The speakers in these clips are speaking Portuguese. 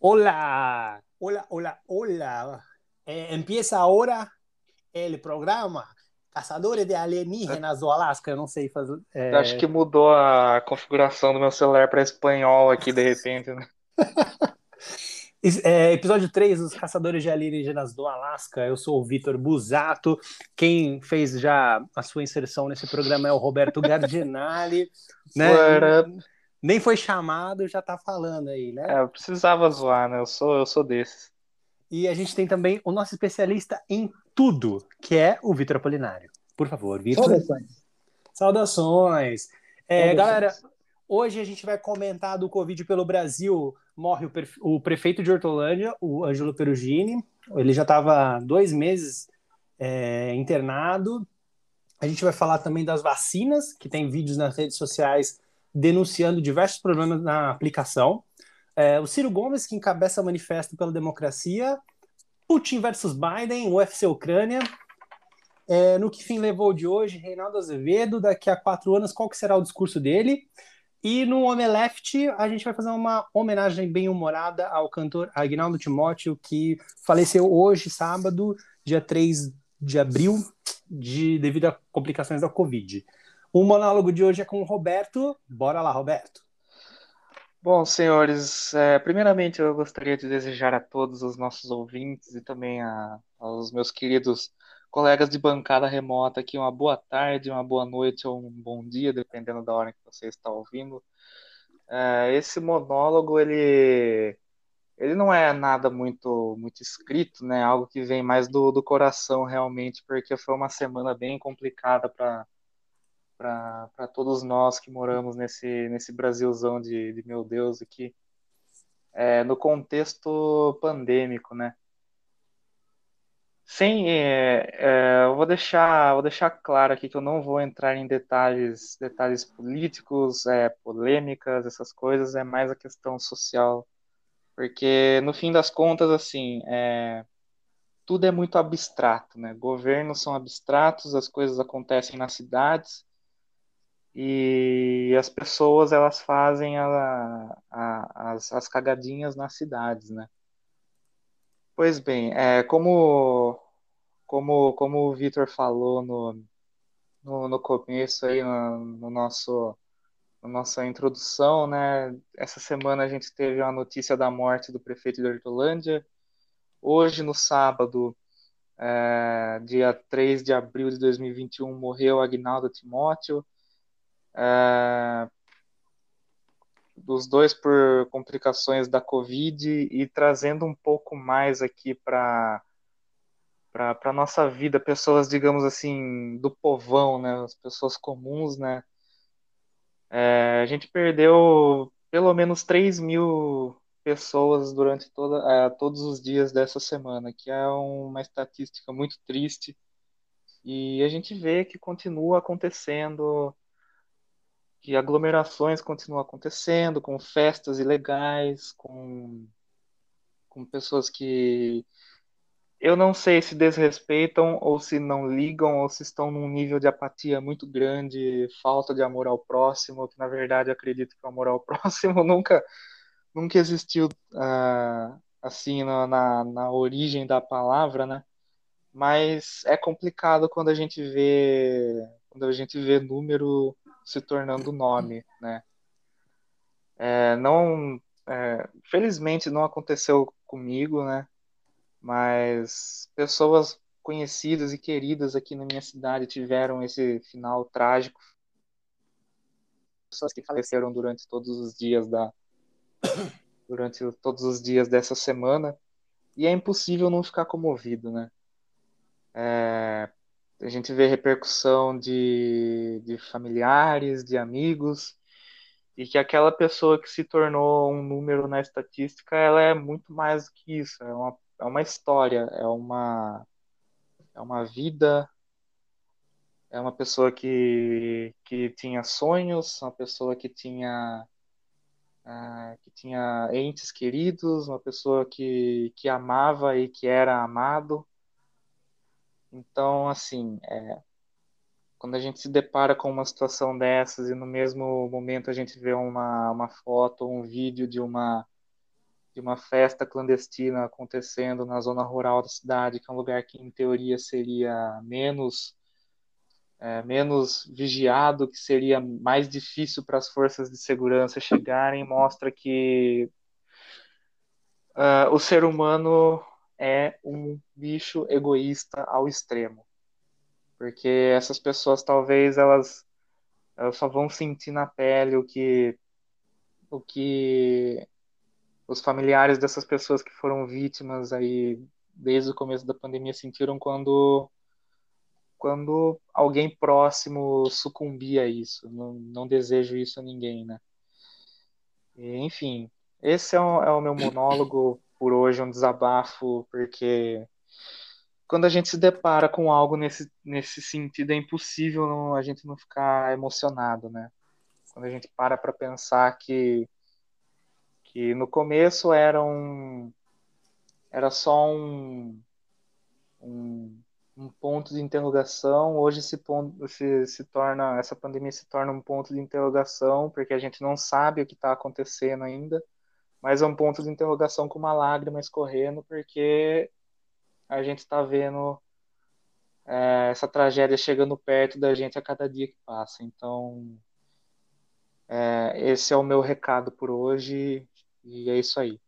Hola, hola, hola, hola. Eh, empieza ahora el programa Caçadores de Alienígenas do Alasca. Eu não sei fazer. É... Acho que mudou a configuração do meu celular para espanhol aqui de repente, né? É, episódio 3 dos Caçadores de Alienígenas do Alasca. Eu sou o Vitor Busato. Quem fez já a sua inserção nesse programa é o Roberto Gardinali. né? Nem foi chamado, já tá falando aí, né? É, eu precisava zoar, né? Eu sou, eu sou desses. E a gente tem também o nosso especialista em tudo, que é o Vitor Apolinário. Por favor, Vitor. Saudações. Saudações. É, galera, hoje a gente vai comentar do Covid pelo Brasil. Morre o, o prefeito de Hortolândia, o Ângelo Perugini. Ele já estava dois meses é, internado. A gente vai falar também das vacinas, que tem vídeos nas redes sociais denunciando diversos problemas na aplicação. É, o Ciro Gomes, que encabeça manifesto pela democracia. Putin versus Biden, UFC Ucrânia. É, no que fim levou de hoje, Reinaldo Azevedo, daqui a quatro anos, qual que será o discurso dele? E no Omeleft, a gente vai fazer uma homenagem bem humorada ao cantor Agnaldo Timóteo, que faleceu hoje, sábado, dia 3 de abril, de, devido a complicações da Covid. O monólogo de hoje é com o Roberto. Bora lá, Roberto. Bom, senhores, é, primeiramente eu gostaria de desejar a todos os nossos ouvintes e também a, aos meus queridos colegas de bancada remota aqui uma boa tarde, uma boa noite ou um bom dia, dependendo da hora que você está ouvindo. É, esse monólogo, ele, ele não é nada muito, muito escrito, né? Algo que vem mais do, do coração realmente, porque foi uma semana bem complicada para para todos nós que moramos nesse, nesse Brasilzão de, de meu Deus aqui, é, no contexto pandêmico, né? Sem, é, é, eu vou deixar, vou deixar claro aqui que eu não vou entrar em detalhes, detalhes políticos, é, polêmicas, essas coisas, é mais a questão social, porque no fim das contas, assim, é, tudo é muito abstrato, né? Governos são abstratos, as coisas acontecem nas cidades, e as pessoas elas fazem a, a, as, as cagadinhas nas cidades, né? Pois bem, é, como, como, como o Vitor falou no, no, no, começo aí, no, no nosso na nossa introdução, né? Essa semana a gente teve a notícia da morte do prefeito de Hortolândia. Hoje, no sábado, é, dia 3 de abril de 2021, morreu Agnaldo Timóteo, é, dos dois por complicações da Covid e trazendo um pouco mais aqui para para nossa vida, pessoas, digamos assim, do povão, né, as pessoas comuns, né, é, a gente perdeu pelo menos 3 mil pessoas durante toda, é, todos os dias dessa semana, que é uma estatística muito triste, e a gente vê que continua acontecendo que aglomerações continuam acontecendo, com festas ilegais, com, com pessoas que eu não sei se desrespeitam ou se não ligam ou se estão num nível de apatia muito grande, falta de amor ao próximo, que na verdade acredito que o amor ao próximo nunca nunca existiu uh, assim na, na, na origem da palavra, né? Mas é complicado quando a gente vê quando a gente vê número se tornando nome, né? É, não, é, felizmente não aconteceu comigo, né? Mas pessoas conhecidas e queridas aqui na minha cidade tiveram esse final trágico. Pessoas que faleceram durante todos os dias da durante todos os dias dessa semana e é impossível não ficar comovido, né? É, a gente vê repercussão de, de familiares, de amigos, e que aquela pessoa que se tornou um número na estatística, ela é muito mais do que isso, é uma, é uma história, é uma, é uma vida, é uma pessoa que, que tinha sonhos, uma pessoa que tinha uh, que tinha entes queridos, uma pessoa que, que amava e que era amado, então, assim, é, quando a gente se depara com uma situação dessas e no mesmo momento a gente vê uma, uma foto, um vídeo de uma de uma festa clandestina acontecendo na zona rural da cidade, que é um lugar que em teoria seria menos é, menos vigiado, que seria mais difícil para as forças de segurança chegarem, mostra que uh, o ser humano é um bicho egoísta ao extremo. Porque essas pessoas talvez elas, elas só vão sentir na pele o que o que os familiares dessas pessoas que foram vítimas aí desde o começo da pandemia sentiram quando quando alguém próximo sucumbir a isso. Não, não desejo isso a ninguém, né? E, enfim, esse é o, é o meu monólogo por hoje, um desabafo, porque quando a gente se depara com algo nesse, nesse sentido, é impossível não, a gente não ficar emocionado, né? Quando a gente para para pensar que, que no começo era um era só um, um um ponto de interrogação. Hoje ponto se, se torna essa pandemia se torna um ponto de interrogação porque a gente não sabe o que está acontecendo ainda, mas é um ponto de interrogação com uma lágrima escorrendo porque a gente está vendo é, essa tragédia chegando perto da gente a cada dia que passa. Então é, esse é o meu recado por hoje e é isso aí.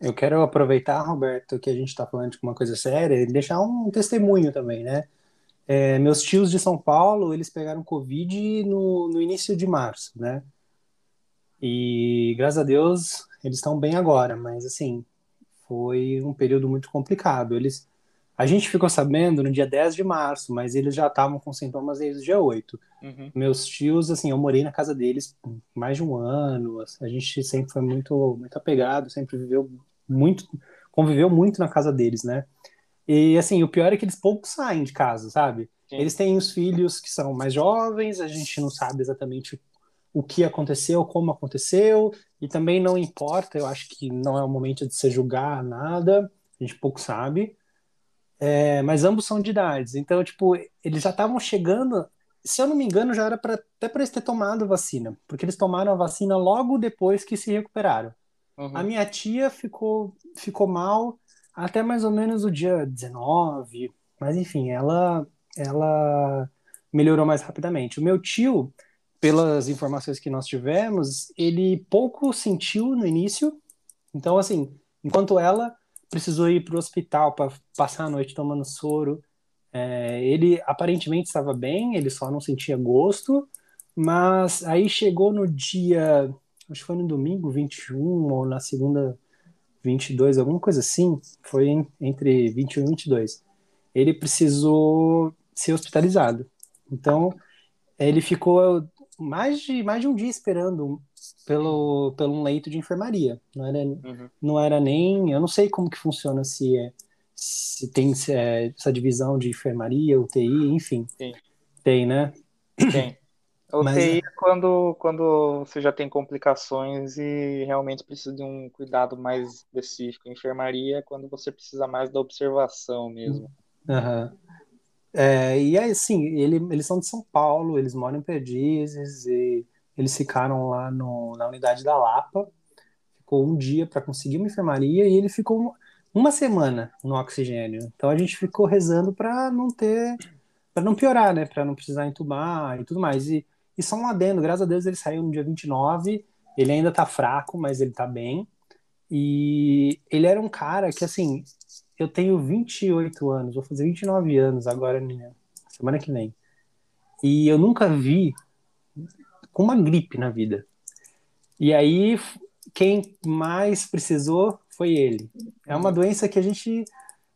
Eu quero aproveitar, Roberto, que a gente está falando de uma coisa séria e deixar um testemunho também, né? É, meus tios de São Paulo, eles pegaram Covid no, no início de março, né? E graças a Deus eles estão bem agora, mas assim, foi um período muito complicado. Eles a gente ficou sabendo no dia 10 de março, mas eles já estavam com sintomas desde o dia 8. Uhum. Meus tios, assim, eu morei na casa deles mais de um ano, a gente sempre foi muito, muito apegado, sempre viveu muito, conviveu muito na casa deles, né? E, assim, o pior é que eles pouco saem de casa, sabe? Sim. Eles têm os filhos que são mais jovens, a gente não sabe exatamente o que aconteceu, como aconteceu, e também não importa, eu acho que não é o momento de se julgar nada, a gente pouco sabe. É, mas ambos são de idades. Então, tipo, eles já estavam chegando. Se eu não me engano, já era pra, até para eles ter tomado vacina, porque eles tomaram a vacina logo depois que se recuperaram. Uhum. A minha tia ficou, ficou mal até mais ou menos o dia 19, mas enfim, ela, ela melhorou mais rapidamente. O meu tio, pelas informações que nós tivemos, ele pouco sentiu no início. Então, assim, enquanto ela precisou ir para o hospital para passar a noite tomando soro. É, ele aparentemente estava bem, ele só não sentia gosto, mas aí chegou no dia, acho que foi no domingo 21 ou na segunda 22, alguma coisa assim, foi entre 21 e 22. Ele precisou ser hospitalizado. Então, ele ficou mais de, mais de um dia esperando pelo, pelo um leito de enfermaria. Não era, uhum. não era nem. Eu não sei como que funciona se é se tem se é, essa divisão de enfermaria, UTI, enfim. Sim. Tem, né? Tem. UTI Mas, é quando, quando você já tem complicações e realmente precisa de um cuidado mais específico. Enfermaria é quando você precisa mais da observação mesmo. Uhum. É, e aí, assim, ele, eles são de São Paulo, eles moram em Perdizes e eles ficaram lá no, na unidade da Lapa, ficou um dia para conseguir uma enfermaria e ele ficou uma semana no oxigênio. Então a gente ficou rezando para não ter, para não piorar, né, para não precisar entubar e tudo mais. E, e só um adendo, graças a Deus ele saiu no dia 29, ele ainda tá fraco, mas ele tá bem. E ele era um cara que, assim, eu tenho 28 anos, vou fazer 29 anos agora, semana que vem. E eu nunca vi com uma gripe na vida. E aí, quem mais precisou foi ele. É uma doença que a gente.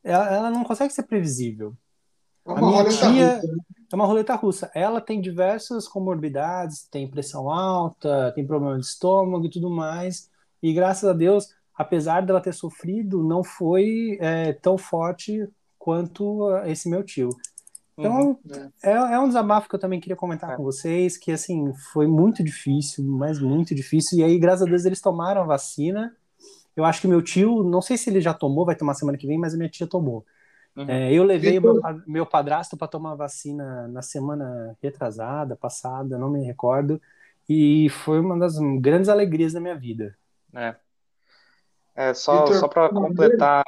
Ela, ela não consegue ser previsível. É a minha tia russa, né? é uma roleta russa. Ela tem diversas comorbidades, tem pressão alta, tem problema de estômago e tudo mais. E graças a Deus, apesar dela ter sofrido, não foi é, tão forte quanto esse meu tio. Então, uhum. é, é, um desabafo que eu também queria comentar é. com vocês, que, assim, foi muito difícil, mas muito difícil, e aí, graças a Deus, eles tomaram a vacina, eu acho que meu tio, não sei se ele já tomou, vai tomar semana que vem, mas a minha tia tomou. Uhum. É, eu levei o meu, meu padrasto para tomar vacina na semana retrasada, passada, não me recordo, e foi uma das grandes alegrias da minha vida. É. É, só só para completar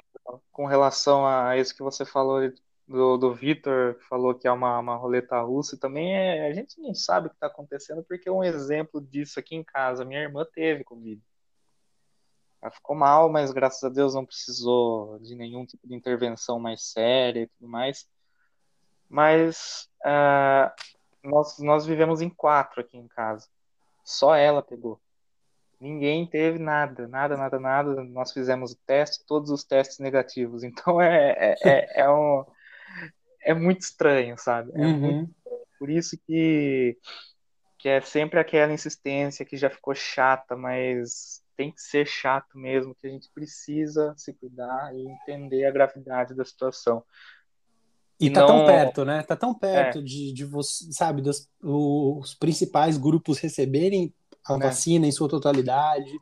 com relação a isso que você falou do, do Vitor, falou que é uma, uma roleta russa, também é, a gente não sabe o que está acontecendo, porque um exemplo disso aqui em casa, minha irmã teve Covid. Ela ficou mal, mas graças a Deus não precisou de nenhum tipo de intervenção mais séria e tudo mais. Mas uh, nós, nós vivemos em quatro aqui em casa. Só ela pegou. Ninguém teve nada, nada, nada, nada. Nós fizemos o teste, todos os testes negativos. Então é, é, é, é um, é muito estranho, sabe? É uhum. muito, por isso que, que é sempre aquela insistência que já ficou chata, mas tem que ser chato mesmo, que a gente precisa se cuidar e entender a gravidade da situação. E tá não... tão perto, né? Tá tão perto é. de, de você, sabe, dos os principais grupos receberem a né? vacina em sua totalidade.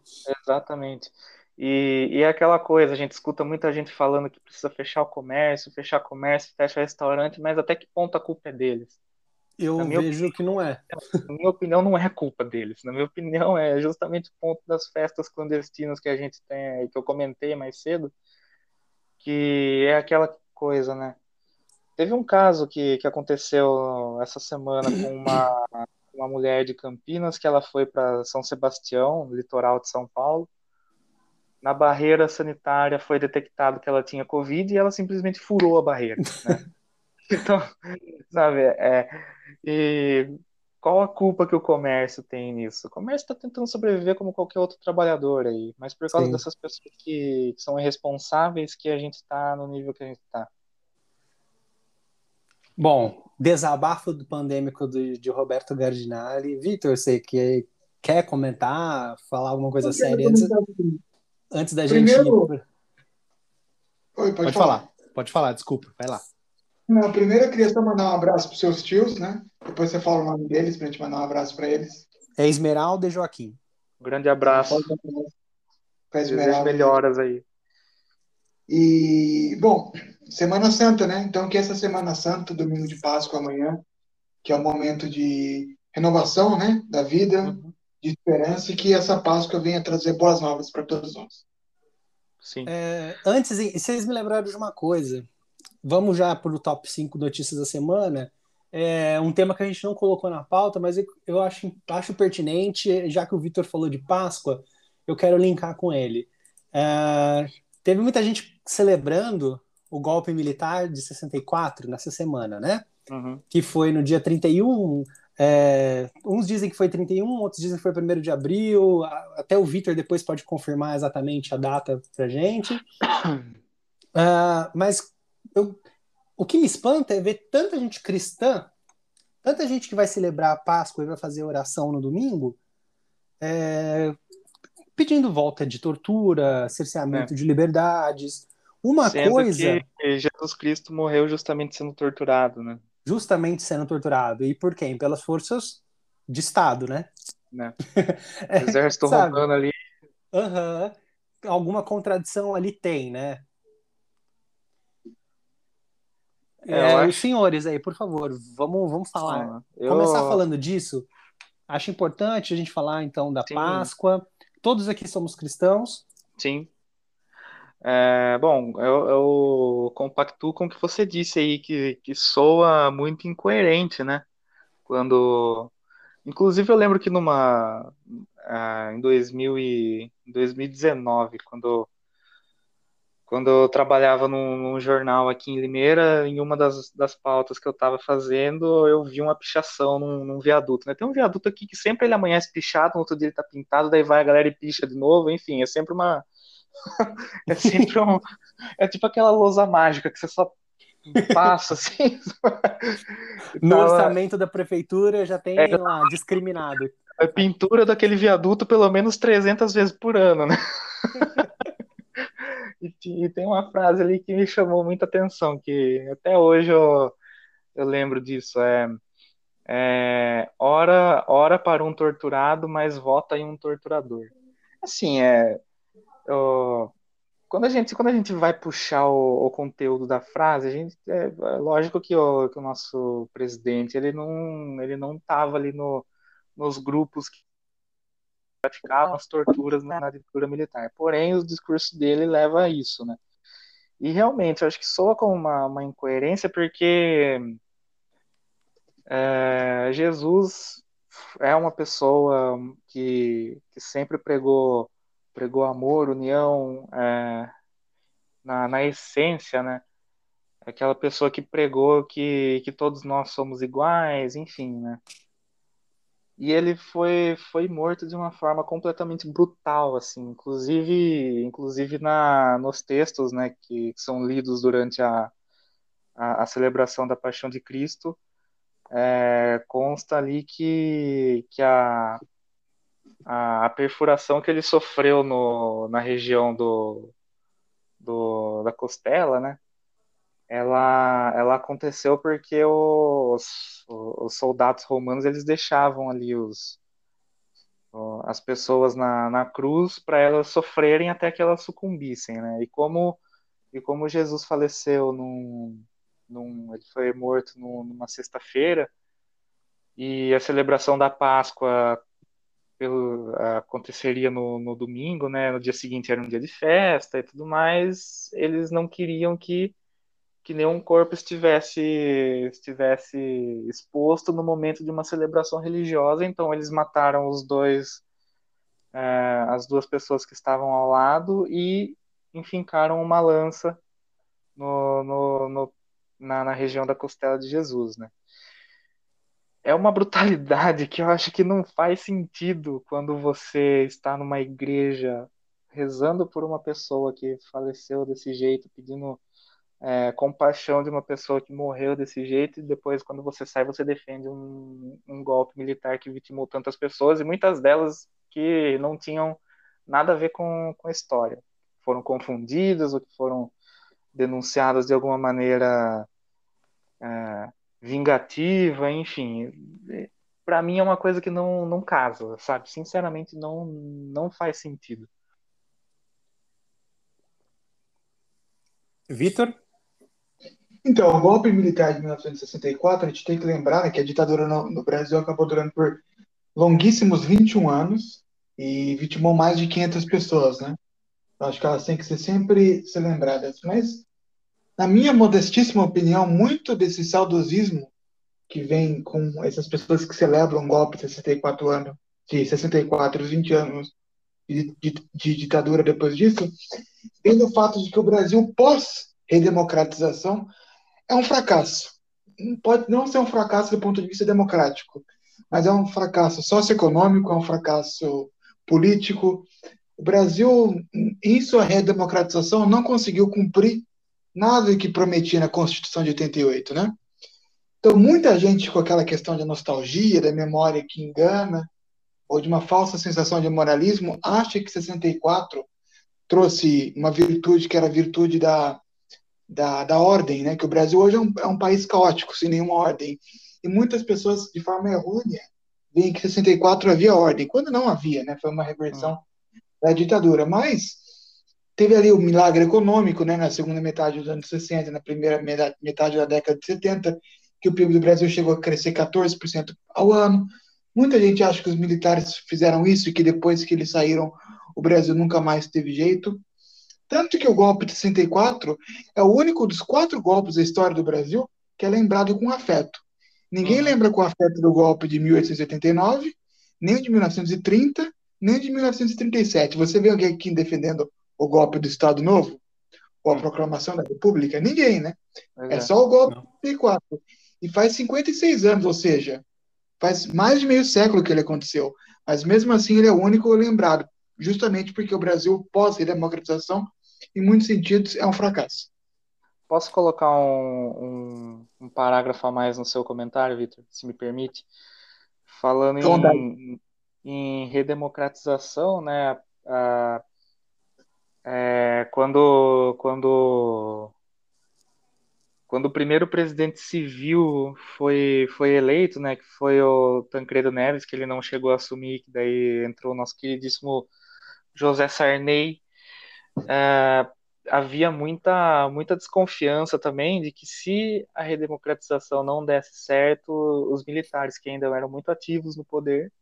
Exatamente. E, e é aquela coisa, a gente escuta muita gente falando que precisa fechar o comércio, fechar comércio, fecha restaurante, mas até que ponto a culpa é deles? Eu vejo opinião, que não é. Na minha opinião, não é culpa deles. Na minha opinião, é justamente o ponto das festas clandestinas que a gente tem, que eu comentei mais cedo, que é aquela coisa, né? Teve um caso que, que aconteceu essa semana com uma, uma mulher de Campinas que ela foi para São Sebastião, litoral de São Paulo. Na barreira sanitária foi detectado que ela tinha Covid e ela simplesmente furou a barreira. Né? então, sabe, é, e qual a culpa que o comércio tem nisso? O comércio está tentando sobreviver como qualquer outro trabalhador aí, mas por causa Sim. dessas pessoas que, que são irresponsáveis que a gente está no nível que a gente está. Bom, desabafo do pandêmico do, de Roberto Gardinali. Vitor, você que quer comentar, falar alguma coisa séria antes, antes da Primeiro... gente ir? Oi, pode, pode falar. falar. Pode falar, desculpa, vai lá. Não, primeiro eu queria só mandar um abraço para seus tios, né? Depois você fala o nome deles para a gente mandar um abraço para eles. É Esmeralda e Joaquim. Um grande abraço. Para Esmeralda. melhoras aí. E, bom, Semana Santa, né? Então, que essa Semana Santa, domingo de Páscoa amanhã, que é o momento de renovação, né? Da vida, uhum. de esperança, e que essa Páscoa venha trazer boas novas para todos nós. Sim. É, antes, vocês me lembraram de uma coisa. Vamos já para o top 5 notícias da semana. É um tema que a gente não colocou na pauta, mas eu acho, acho pertinente, já que o Vitor falou de Páscoa, eu quero linkar com ele. É, teve muita gente celebrando o golpe militar de 64 nessa semana, né? Uhum. Que foi no dia 31. É, uns dizem que foi 31, outros dizem que foi 1 de abril. Até o Vitor depois pode confirmar exatamente a data pra gente. Uh, mas eu, o que me espanta é ver tanta gente cristã, tanta gente que vai celebrar a Páscoa e vai fazer oração no domingo, é, pedindo volta de tortura, cerceamento é. de liberdades, uma Sendo coisa. Que Jesus Cristo morreu justamente sendo torturado, né? Justamente sendo torturado. E por quem? Pelas forças de Estado, né? né? Exército romano ali. Uhum. Alguma contradição ali tem, né? É, é, acho... Os senhores aí, por favor, vamos, vamos falar. Ah, eu... Começar falando disso. Acho importante a gente falar então da Sim. Páscoa. Todos aqui somos cristãos. Sim. É, bom, eu, eu compactuo com o que você disse aí, que, que soa muito incoerente, né? Quando. Inclusive, eu lembro que numa. Uh, em 2000 e, 2019, quando, quando eu trabalhava num, num, jornal aqui em Limeira, em uma das, das pautas que eu estava fazendo, eu vi uma pichação num, num, viaduto. Né? Tem um viaduto aqui que sempre ele amanhece pichado, no outro dia ele tá pintado, daí vai a galera e picha de novo, enfim, é sempre uma é sempre um. É tipo aquela lousa mágica que você só passa assim. No orçamento da prefeitura já tem é, lá discriminado. A pintura daquele viaduto pelo menos 300 vezes por ano, né? e, e, tem uma frase ali que me chamou muita atenção, que até hoje eu, eu lembro disso. É, é ora, ora para um torturado, mas vota em um torturador. Assim, é, quando a gente quando a gente vai puxar o, o conteúdo da frase, a gente é, é lógico que o, que o, nosso presidente ele não ele não estava ali no, nos grupos que praticavam as torturas na ditadura militar. Porém, o discurso dele leva a isso, né? E realmente, eu acho que soa como uma, uma incoerência, porque é, Jesus é uma pessoa que, que sempre pregou, pregou amor, união, é, na, na essência, né? Aquela pessoa que pregou que, que todos nós somos iguais, enfim, né? E ele foi, foi morto de uma forma completamente brutal, assim, inclusive, inclusive na, nos textos, né, que, que são lidos durante a, a, a, celebração da Paixão de Cristo, é, consta ali que, que a, a, a, perfuração que ele sofreu no, na região do, do, da costela, né, ela, ela aconteceu porque os, os soldados romanos eles deixavam ali os, as pessoas na, na cruz para elas sofrerem até que elas sucumbissem, né? E como e como Jesus faleceu num, num ele foi morto num, numa sexta-feira e a celebração da Páscoa pelo, aconteceria no, no domingo, né? No dia seguinte era um dia de festa e tudo mais. Eles não queriam que que nenhum corpo estivesse estivesse exposto no momento de uma celebração religiosa. Então eles mataram os dois, é, as duas pessoas que estavam ao lado e enfincaram uma lança no, no, no na, na, região da costela de Jesus, né? É uma brutalidade que eu acho que não faz sentido quando você está numa igreja rezando por uma pessoa que faleceu desse jeito, pedindo é, compaixão de uma pessoa que morreu desse jeito e depois, quando você sai, você defende um, um, golpe militar que vitimou tantas pessoas e muitas delas que não tinham nada a ver com, com a história. Foram confundidas ou que foram denunciadas de alguma maneira é, vingativa, enfim. Para mim é uma coisa que não, não casa, sabe? Sinceramente, não, não faz sentido. Vitor? Então, o golpe militar de 1964, a gente tem que lembrar né, que a ditadura no, no, Brasil acabou durando por longuíssimos 21 anos e vitimou mais de 500 pessoas, né? Acho que elas têm que ser sempre ser lembradas. Mas, na minha modestíssima opinião, muito desse saudosismo que vem com essas pessoas que celebram o golpe de 64 anos, de 64, 20 anos de, de, de ditadura depois disso, vem do fato de que o Brasil pós-redemocratização é um fracasso. Pode não ser um fracasso do ponto de vista democrático, mas é um fracasso socioeconômico, é um fracasso político. O Brasil, em sua redemocratização, não conseguiu cumprir nada que prometia na Constituição de 88, né? Então, muita gente com aquela questão de nostalgia, da memória que engana, ou de uma falsa sensação de moralismo, acha que 64 trouxe uma virtude que era a virtude da da, da ordem, né? Que o Brasil hoje é um, é um país caótico, sem nenhuma ordem. E muitas pessoas, de forma errônea, veem que em 64 havia ordem, quando não havia, né? Foi uma reversão hum. da ditadura. Mas teve ali o milagre econômico, né? Na segunda metade dos anos 60, na primeira metade da década de 70, que o PIB do Brasil chegou a crescer 14% ao ano. Muita gente acha que os militares fizeram isso e que depois que eles saíram, o Brasil nunca mais teve jeito. Tanto que o golpe de 64 é o único dos quatro golpes da história do Brasil que é lembrado com afeto. Ninguém uhum. lembra com afeto do golpe de 1889, nem de 1930, nem de 1937. Você vê alguém aqui defendendo o golpe do Estado Novo? Ou a uhum. proclamação da República? Ninguém, né? É, é só o golpe de 64. E faz 56 anos, ou seja, faz mais de meio século que ele aconteceu. Mas mesmo assim ele é o único lembrado, justamente porque o Brasil, pós-democratização, em muitos sentidos, é um fracasso. Posso colocar um, um, um parágrafo a mais no seu comentário, Vitor, se me permite? Falando em, em, redemocratização, né? A, é, quando, quando, quando o primeiro presidente civil foi, foi eleito, né, que foi o Tancredo Neves, que ele não chegou a assumir, que daí entrou o nosso queridíssimo José Sarney, é, havia muita, muita desconfiança também de que se a redemocratização não desse certo, os militares que ainda eram muito ativos no poder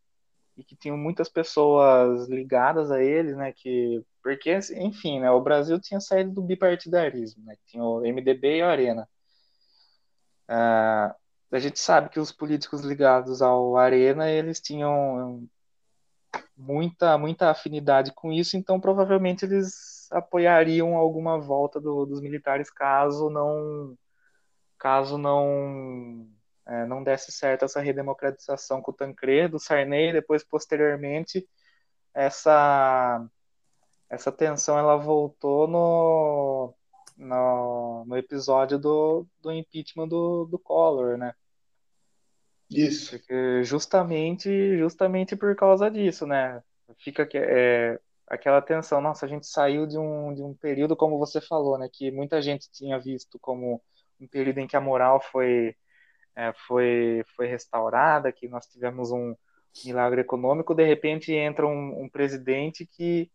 e que tinham muitas pessoas ligadas a eles, né, que porque enfim, né, o Brasil tinha saído do bipartidarismo, né, tinha o MDB e a Arena. Uh, a gente sabe que os políticos ligados ao Arena eles tinham muita muita afinidade com isso, então provavelmente eles apoiariam alguma volta do, dos militares caso não caso não é, não desse certo essa redemocratização com o Tancredo, Sarney, depois posteriormente essa essa tensão ela voltou no no, no episódio do, do impeachment do, do Collor, né? Isso. Porque justamente justamente por causa disso, né? Fica que é, aquela tensão, nossa, a gente saiu de um, de um período, como você falou, né, que muita gente tinha visto como um período em que a moral foi é, foi, foi restaurada, que nós tivemos um milagre econômico, de repente entra um, um presidente que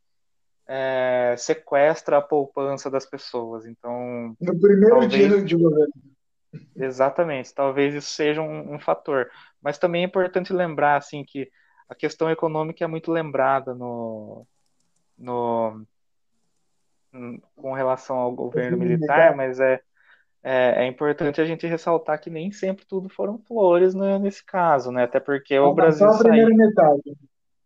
é, sequestra a poupança das pessoas. Então, no primeiro talvez, dia de governo. Exatamente, talvez isso seja um, um, fator. Mas também é importante lembrar assim que a questão econômica é muito lembrada no, no com relação ao governo militar, mas é é, é, importante a gente ressaltar que nem sempre tudo foram flores né, nesse caso, né? Até porque o Brasil saiu.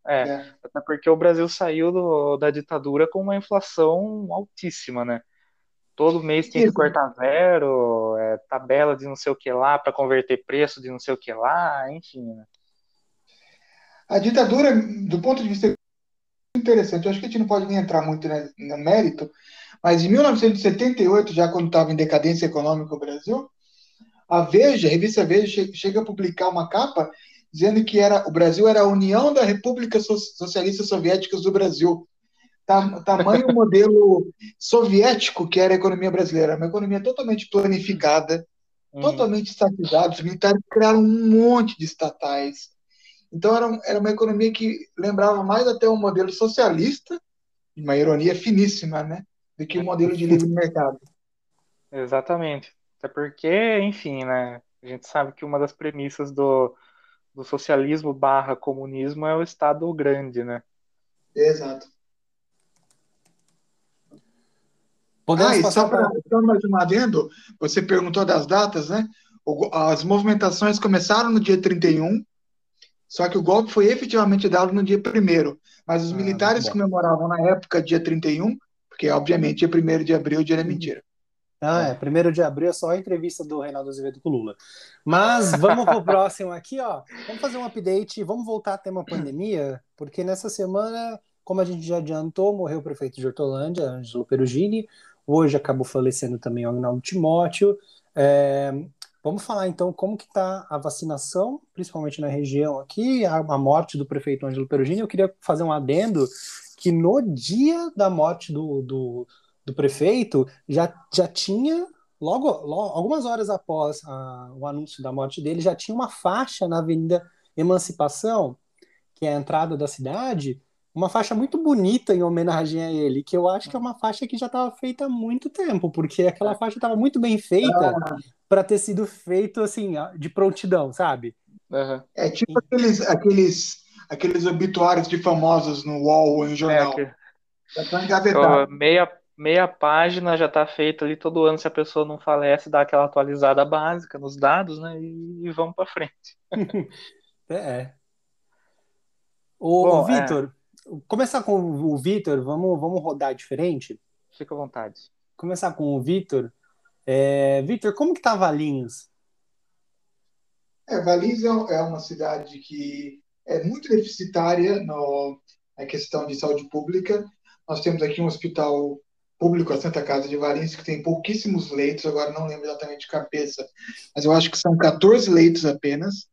É, é, até porque o Brasil saiu do, da ditadura com uma inflação altíssima, né? Todo mês tinha que cortar zero, é, tabela de não sei o que lá para converter preço de não sei o que lá, enfim. Né? A ditadura, do ponto de vista interessante, eu acho que a gente não pode nem entrar muito né, no mérito, mas em 1978, já quando estava em decadência econômica o Brasil, a Veja, a revista Veja, chega a publicar uma capa dizendo que era, o Brasil era a União da República Socialista Soviéticas do Brasil. Tamanho modelo soviético que era a economia brasileira, uma economia totalmente planificada, hum. totalmente estatizada. Os militares criaram um monte de estatais. Então era, era uma economia que lembrava mais até um modelo socialista, uma ironia finíssima, né? Do que o modelo de livre mercado. Exatamente. Até porque, enfim, né? A gente sabe que uma das premissas do, do socialismo barra comunismo é o Estado grande, né? Exato. Podemos ah, e só para mais um adendo, você perguntou das datas, né? As movimentações começaram no dia 31, só que o golpe foi efetivamente dado no dia 1 mas os ah, militares comemoravam na época dia 31 porque obviamente é 1 de abril, dia da mentira. Ah, é. Primeiro de abril é só a entrevista do Reinaldo Azevedo com o Lula. Mas vamos pro próximo aqui, ó. Vamos fazer um update, vamos voltar a tema pandemia, porque nessa semana, como a gente já adiantou, morreu o prefeito de Hortolândia, Ângelo Perugini. Hoje acabou falecendo também o Agnaldo Timóteo. É, vamos falar então como que está a vacinação, principalmente na região aqui, a, a morte do prefeito Ângelo Perugini. Eu queria fazer um adendo que no dia da morte do, do, do prefeito já, já tinha, logo, logo algumas horas após a, o anúncio da morte dele, já tinha uma faixa na Avenida Emancipação, que é a entrada da cidade, uma faixa muito bonita em homenagem a ele, que eu acho que é uma faixa que já estava feita há muito tempo, porque aquela faixa estava muito bem feita ah. para ter sido feito assim, de prontidão, sabe? Uhum. É tipo aqueles, aqueles aqueles obituários de famosos no UOL em jornal. É, já estão engavetados. Meia, meia página já está feita ali todo ano, se a pessoa não falece, dá aquela atualizada básica nos dados, né? E, e vamos para frente. é. é. O, Bom, o Vitor, é... começar com o Vitor, vamos, vamos rodar diferente? Fica à vontade. Começar com o Vitor. É, Vitor, como que tá Valinhos? É, Valinhos é, é uma cidade que é muito deficitária no, na questão de saúde pública. Nós temos aqui um hospital público, a Santa Casa de Valença, que tem pouquíssimos leitos, agora não lembro exatamente de cabeça, mas eu acho que são 14 leitos apenas.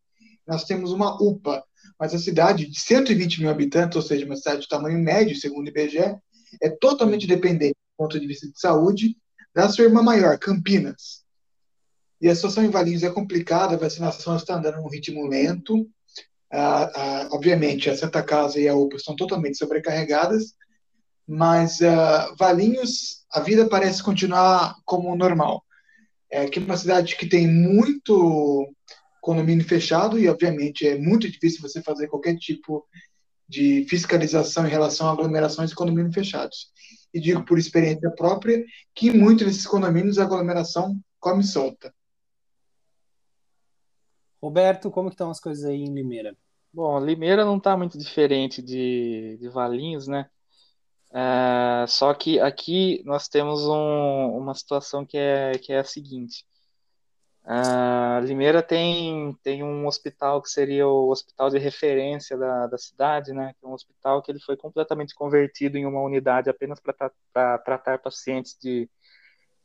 Nós temos uma UPA, mas a cidade de 120 mil habitantes, ou seja, uma cidade de tamanho médio, segundo o IBGE, é totalmente dependente, do ponto de vista de saúde, da sua irmã maior, Campinas. E a situação em Valinhos é complicada, a vacinação está andando num ritmo lento, obviamente, a Santa Casa e a UPA estão totalmente sobrecarregadas, mas ah, Valinhos, a vida parece continuar como normal. É aqui uma cidade que tem muito condomínio fechado e, obviamente, é muito difícil você fazer qualquer tipo de fiscalização em relação a aglomerações e condomínios fechados. E digo por experiência própria que muito nesses condomínios a aglomeração come solta. Roberto, como estão as coisas aí em Limeira? Bom, Limeira não está muito diferente de, de Valinhos, né? É, só que aqui nós temos um, uma situação que é, que é a seguinte. Uh, Limeira tem, tem um hospital que seria o hospital de referência da, da cidade, né? Que é um hospital que ele foi completamente convertido em uma unidade apenas para tratar pacientes de,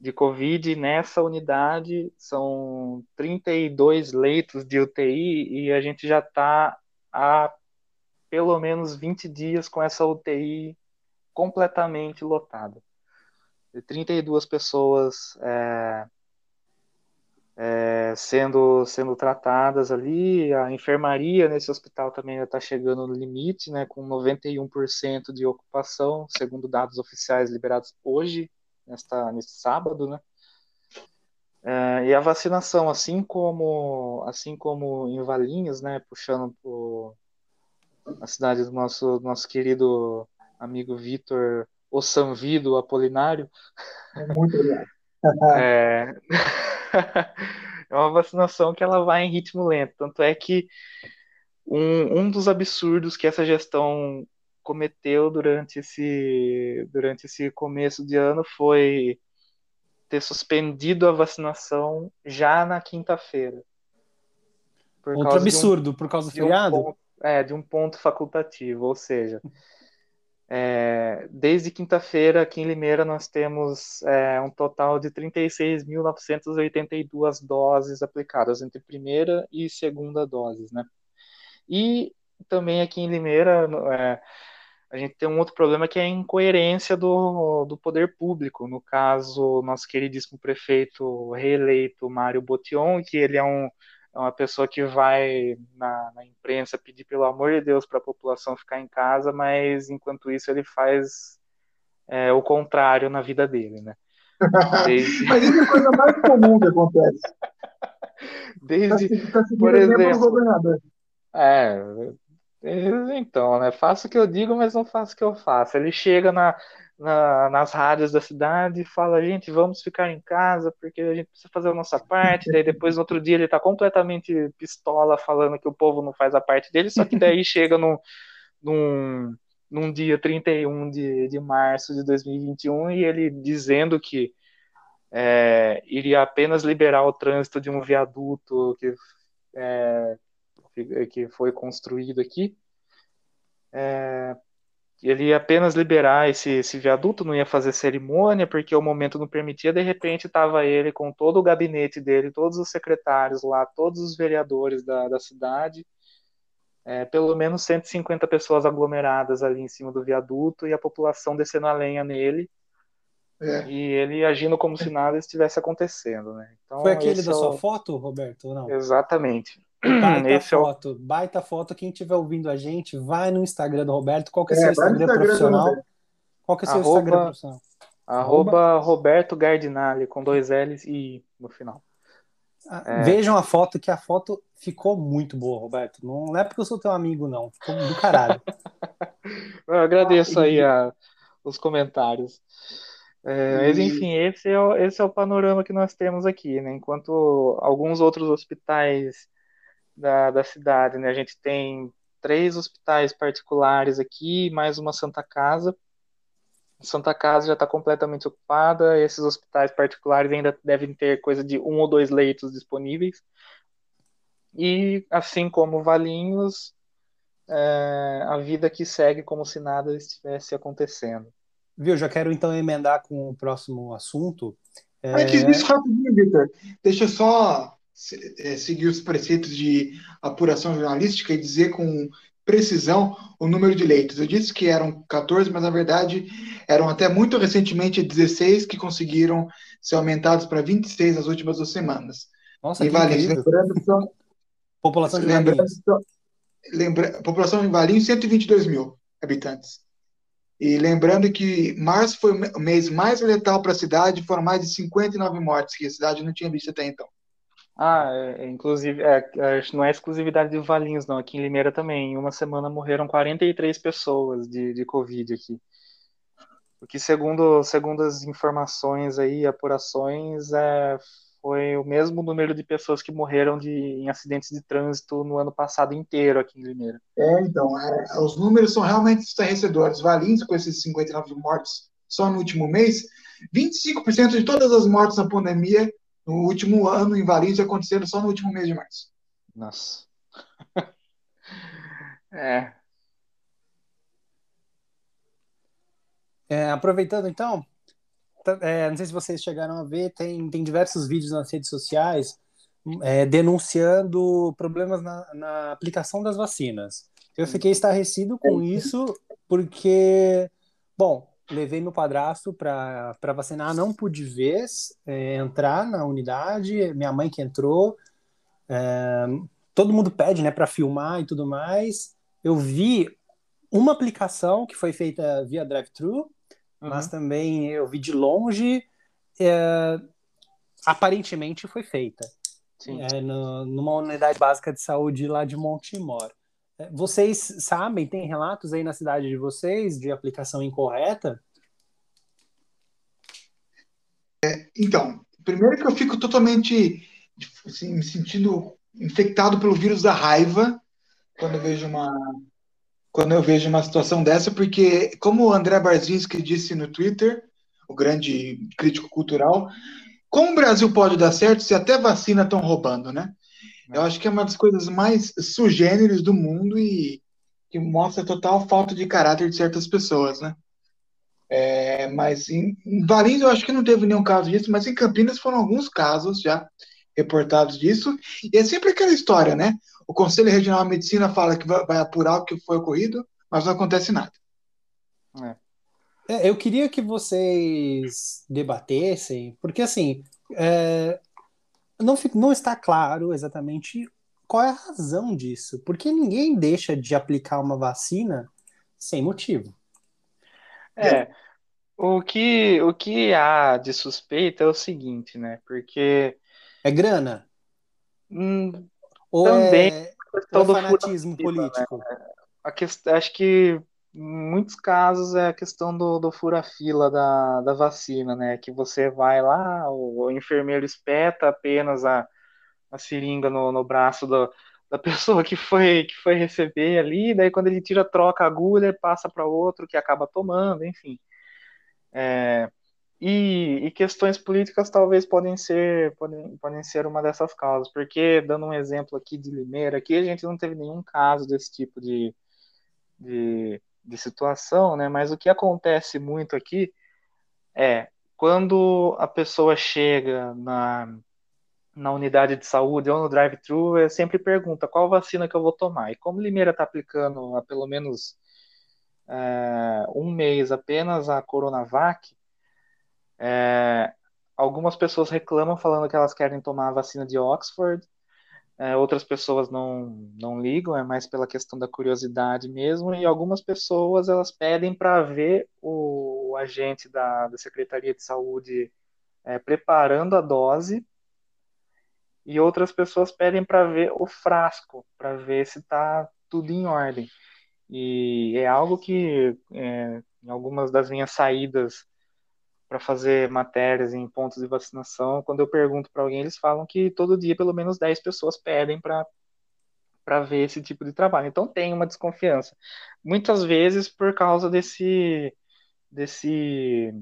de Covid. Nessa unidade são 32 leitos de UTI e a gente já está há pelo menos 20 dias com essa UTI completamente lotada. 32 pessoas é, é, sendo, sendo tratadas ali. A enfermaria nesse hospital também já está chegando no limite, né, com 91% de ocupação, segundo dados oficiais liberados hoje, nesta, neste sábado. Né. É, e a vacinação, assim como, assim como em Valinhos, né, puxando a cidade do nosso, nosso querido amigo Vitor Ossanvido Apolinário. Muito obrigado. é... é uma vacinação que ela vai em ritmo lento. Tanto é que um, um dos absurdos que essa gestão cometeu durante esse, durante esse começo de ano foi ter suspendido a vacinação já na quinta-feira. Outro absurdo, um, por causa do feriado? Um ponto, é, de um ponto facultativo, ou seja, é, desde quinta-feira, aqui em Limeira, nós temos é, um total de 36.982 doses aplicadas entre primeira e segunda doses, né? E também aqui em Limeira, é, a gente tem um outro problema que é a incoerência do, do poder público. No caso, nosso queridíssimo prefeito reeleito, Mário Botion, que ele é um é uma pessoa que vai na, na imprensa pedir pelo amor de Deus para a população ficar em casa, mas enquanto isso ele faz é, o contrário na vida dele, né? Desde... mas isso é a coisa mais comum que acontece. Desde, tá, tá por exemplo, é, então, né? Faço o que eu digo, mas não faço o que eu faço. Ele chega na, na, nas rádios da cidade e fala, gente, vamos ficar em casa porque a gente precisa fazer a nossa parte. Daí depois, no outro dia, ele tá completamente pistola falando que o povo não faz a parte dele, só que daí chega num, num, num dia 31 de, de março de 2021 e ele dizendo que é, iria apenas liberar o trânsito de um viaduto que, é, que foi construído aqui. É, ele ia apenas liberar esse, esse viaduto, não ia fazer cerimônia, porque o momento não permitia, de repente estava ele com todo o gabinete dele, todos os secretários lá, todos os vereadores da, da cidade, é, pelo menos 150 pessoas aglomeradas ali em cima do viaduto e a população descendo a lenha nele, é. e ele agindo como se nada estivesse acontecendo, né? Então, Foi aquele da é o... sua foto, Roberto, ou não? Exatamente. Baita Esse foto, é o... baita foto. Quem estiver ouvindo a gente, vai no Instagram do Roberto. Qual que é, é seu Instagram, Instagram profissional? Qual que é seu arroba, Instagram profissional? Arroba Roberto Gardinali, com dois L's e I no final. Ah, é... Vejam a foto, que a foto ficou muito boa, Roberto. Não é porque eu sou teu amigo, não. Ficou do caralho. eu agradeço aí a, os comentários. É, mas enfim, esse é, o, esse é o panorama que nós temos aqui, né? Enquanto alguns outros hospitais da, da cidade, né? A gente tem três hospitais particulares aqui, mais uma Santa Casa. Santa Casa já está completamente ocupada, esses hospitais particulares ainda devem ter coisa de um ou dois leitos disponíveis. E assim como Valinhos, é, a vida que segue como se nada estivesse acontecendo. Viu, já quero então emendar com o próximo assunto. É... Antes disso, rapidinho, Victor, deixa eu só seguir os preceitos de apuração jornalística e dizer com precisão o número de leitos. Eu disse que eram 14, mas na verdade eram até muito recentemente 16 que conseguiram ser aumentados para 26 nas últimas duas semanas. Nossa, e Valinhos, lembrando só, população de lembrando, só, lembra, população de Valinhos 122 mil habitantes. E lembrando que março foi o mês mais letal para a cidade, foram mais de 59 mortes que a cidade não tinha visto até então. Ah, é, é inclusive, é, não é exclusividade de Valinhos, não. Aqui em Limeira também. Em uma semana morreram 43 pessoas de, de Covid aqui. O que, segundo, segundo as informações aí, apurações, é, foi o mesmo número de pessoas que morreram de, em acidentes de trânsito no ano passado inteiro aqui em Limeira. É, então, é, os números são realmente estarrecedores. Valinhos, com esses 59 mortes só no último mês, 25% de todas as mortes na pandemia no último ano em Valinhos aconteceram só no último mês de março. Nossa. é. é. Aproveitando então, tá, é, não sei se vocês chegaram a ver, tem, tem diversos vídeos nas redes sociais é, denunciando problemas na, na aplicação das vacinas. Eu fiquei estarrecido com isso, porque, bom, levei meu padrasto para vacinar, não pude ver é, entrar na unidade, minha mãe que entrou, é, todo mundo pede né, para filmar e tudo mais. Eu vi uma aplicação que foi feita via drive-thru, uhum. mas também eu vi de longe, é, aparentemente foi feita. É, no, numa unidade básica de saúde lá de Montemor. Vocês sabem, tem relatos aí na cidade de vocês de aplicação incorreta? É, então, primeiro que eu fico totalmente assim, me sentindo infectado pelo vírus da raiva quando eu vejo uma quando eu vejo uma situação dessa, porque como o André Barzinski disse no Twitter, o grande crítico cultural, como o Brasil pode dar certo se até vacina estão roubando, né? Eu acho que é uma das coisas mais sugêneres do mundo e que mostra total falta de caráter de certas pessoas, né? É, mas em, em Valinhos eu acho que não teve nenhum caso disso, mas em Campinas foram alguns casos já reportados disso. E é sempre aquela história, né? O Conselho Regional de Medicina fala que vai, vai apurar o que foi ocorrido, mas não acontece nada. É. É, eu queria que vocês debatessem, porque assim, é, não, não está claro exatamente qual é a razão disso, porque ninguém deixa de aplicar uma vacina sem motivo. É, o que, o que há de suspeita é o seguinte, né? Porque. É grana? Hum, ou também é, é fanatismo político? Né? A questão, acho que em muitos casos é a questão do, do fura-fila da, da vacina, né? Que você vai lá, o, o enfermeiro espeta apenas a, a seringa no, no braço do, da pessoa que foi que foi receber ali, daí quando ele tira, troca a agulha, passa para outro que acaba tomando, enfim. É, e, e, questões políticas talvez podem ser podem, podem ser uma dessas causas, porque dando um exemplo aqui de Limeira, aqui a gente não teve nenhum caso desse tipo de, de, de situação, né? Mas o que acontece muito aqui é quando a pessoa chega na na unidade de saúde ou no drive-thru, é sempre pergunta qual vacina que eu vou tomar. E como Limeira está aplicando há pelo menos é, um mês apenas a Coronavac, é, algumas pessoas reclamam falando que elas querem tomar a vacina de Oxford, é, outras pessoas não, não ligam, é mais pela questão da curiosidade mesmo, e algumas pessoas elas pedem para ver o, o, agente da, da Secretaria de Saúde é, preparando a dose e outras pessoas pedem para ver o frasco, para ver se está tudo em ordem. E é algo que, é, em algumas das minhas saídas para fazer matérias em pontos de vacinação, quando eu pergunto para alguém, eles falam que todo dia pelo menos 10 pessoas pedem para para ver esse tipo de trabalho. Então tem uma desconfiança. Muitas vezes por causa desse desse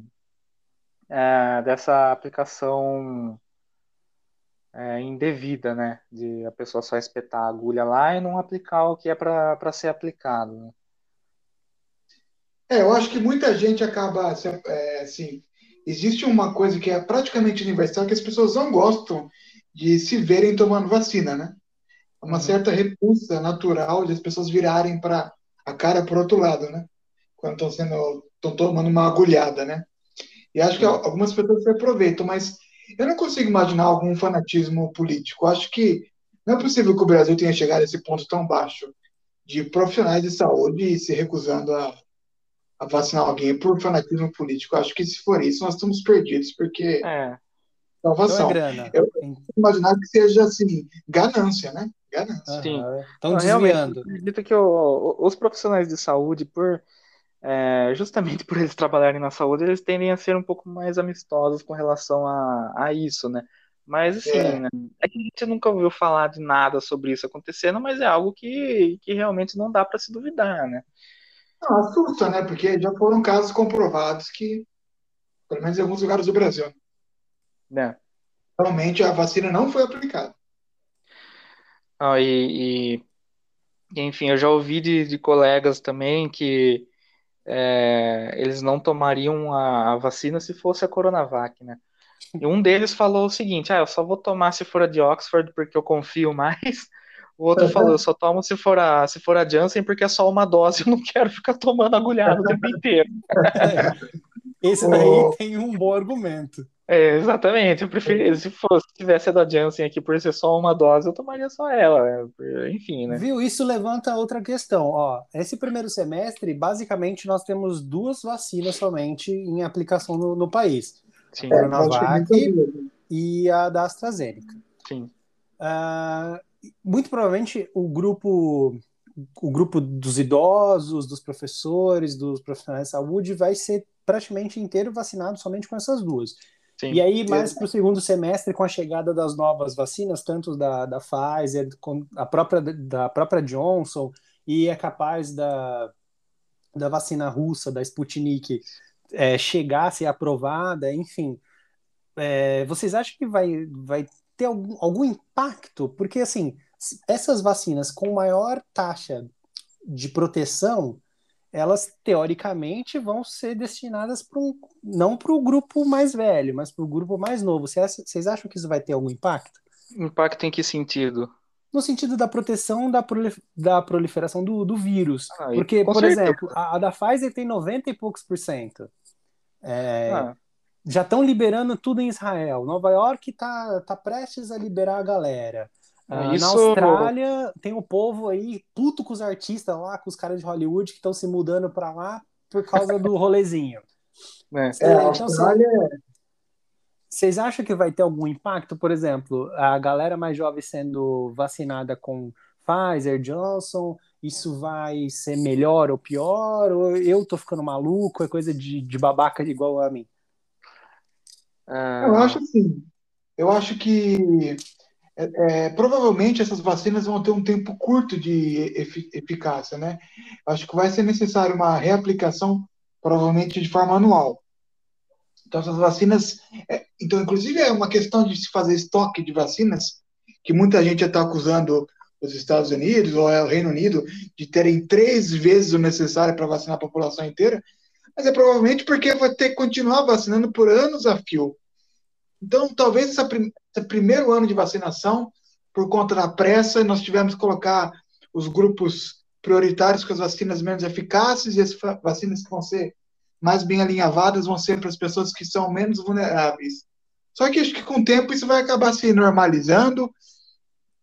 é, dessa aplicação é, indevida, né? De a pessoa só espetar a agulha lá e não aplicar o que é para ser aplicado. Né? É, eu acho que muita gente acaba é, assim. Existe uma coisa que é praticamente universal que as pessoas não gostam de se verem tomando vacina, né? Uma uhum. certa repulsa natural de as pessoas virarem para a cara para outro lado, né? Quando estão sendo estão tomando uma agulhada, né? E acho que algumas pessoas se aproveitam, mas eu não consigo imaginar algum fanatismo político. Acho que não é possível que o Brasil tenha chegado a esse ponto tão baixo de profissionais de saúde se recusando a, a vacinar alguém por fanatismo político. Acho que se for isso, nós estamos perdidos, porque é. salvação. Então é grana. Eu imaginar que seja assim, ganância, né? Ganância. Sim. Estão desviando. acredito que o, os profissionais de saúde, por é, justamente por eles trabalharem na saúde, eles tendem a ser um pouco mais amistosos com relação a, a isso, né? Mas assim, é. Né? é que a gente nunca ouviu falar de nada sobre isso acontecendo, mas é algo que, que realmente não dá para se duvidar, né? Não, assusta, né? Porque já foram casos comprovados que, pelo menos em alguns lugares do Brasil, né? Realmente a vacina não foi aplicada. Ah, e, e, enfim, eu já ouvi de, de colegas também que é, eles não tomariam a, a, vacina se fosse a Coronavac, né? E um deles falou o seguinte: ah, eu só vou tomar se for a de Oxford porque eu confio mais. O outro uhum. falou: eu só tomo se for, a, se for a Janssen porque é só uma dose, eu não quero ficar tomando agulhado o tempo inteiro. Esse daí tem um bom argumento. É, exatamente. Eu preferia, se fosse, se tivesse a da Janssen aqui por ser só uma dose, eu tomaria só ela. Né? Enfim, né? Viu? Isso levanta outra questão. Ó, esse primeiro semestre, basicamente, nós temos duas vacinas somente em aplicação no, no país. Sim. A Coronavac e a da AstraZeneca. Sim. Uh, muito provavelmente o grupo o grupo dos idosos, dos professores, dos profissionais de saúde vai ser praticamente inteiro vacinado somente com essas duas. Sim. E aí, mais para o segundo semestre, com a chegada das novas vacinas, tanto da, da Pfizer, com a própria, da própria Johnson, e é capaz da, da vacina russa, da Sputnik, é, chegar a ser aprovada, enfim. É, vocês acham que vai, vai ter algum, algum impacto? Porque, assim, essas vacinas com maior taxa de proteção elas teoricamente vão ser destinadas para um, não para o grupo mais velho, mas para o grupo mais novo. Vocês acham que isso vai ter algum impacto? Impacto em que sentido? No sentido da proteção da, prolif da proliferação do, do vírus. Ah, Porque, por certeza. exemplo, a, a, da Pfizer tem 90 e poucos por cento. É, ah. Já estão liberando tudo em Israel. Nova York está tá prestes a liberar a galera. Uh, Isso... Na Austrália, tem o povo aí puto com os artistas lá, com os caras de Hollywood que estão se mudando para lá por causa do rolezinho. É, é, então, Austrália... Vocês acham que vai ter algum impacto? Por exemplo, a galera mais jovem sendo vacinada com Pfizer, Johnson, isso vai ser melhor ou pior? Ou eu tô ficando maluco? É coisa de, de babaca igual a mim? Eu acho assim. Eu acho que é, é, provavelmente essas vacinas vão ter um tempo curto de eficácia, né? Acho que vai ser necessário uma reaplicação, provavelmente de forma anual. Então, essas vacinas. É, então, inclusive, é uma questão de se fazer estoque de vacinas, que muita gente está acusando os Estados Unidos ou é o Reino Unido de terem três vezes o necessário para vacinar a população inteira, mas é provavelmente porque vai ter que continuar vacinando por anos a fio. Então, talvez essa, esse primeiro ano de vacinação, por conta da pressa, nós tivemos que colocar os grupos prioritários com as vacinas menos eficazes e as vacinas que vão ser mais bem alinhavadas vão ser para as pessoas que são menos vulneráveis. Só que acho que com o tempo isso vai acabar se normalizando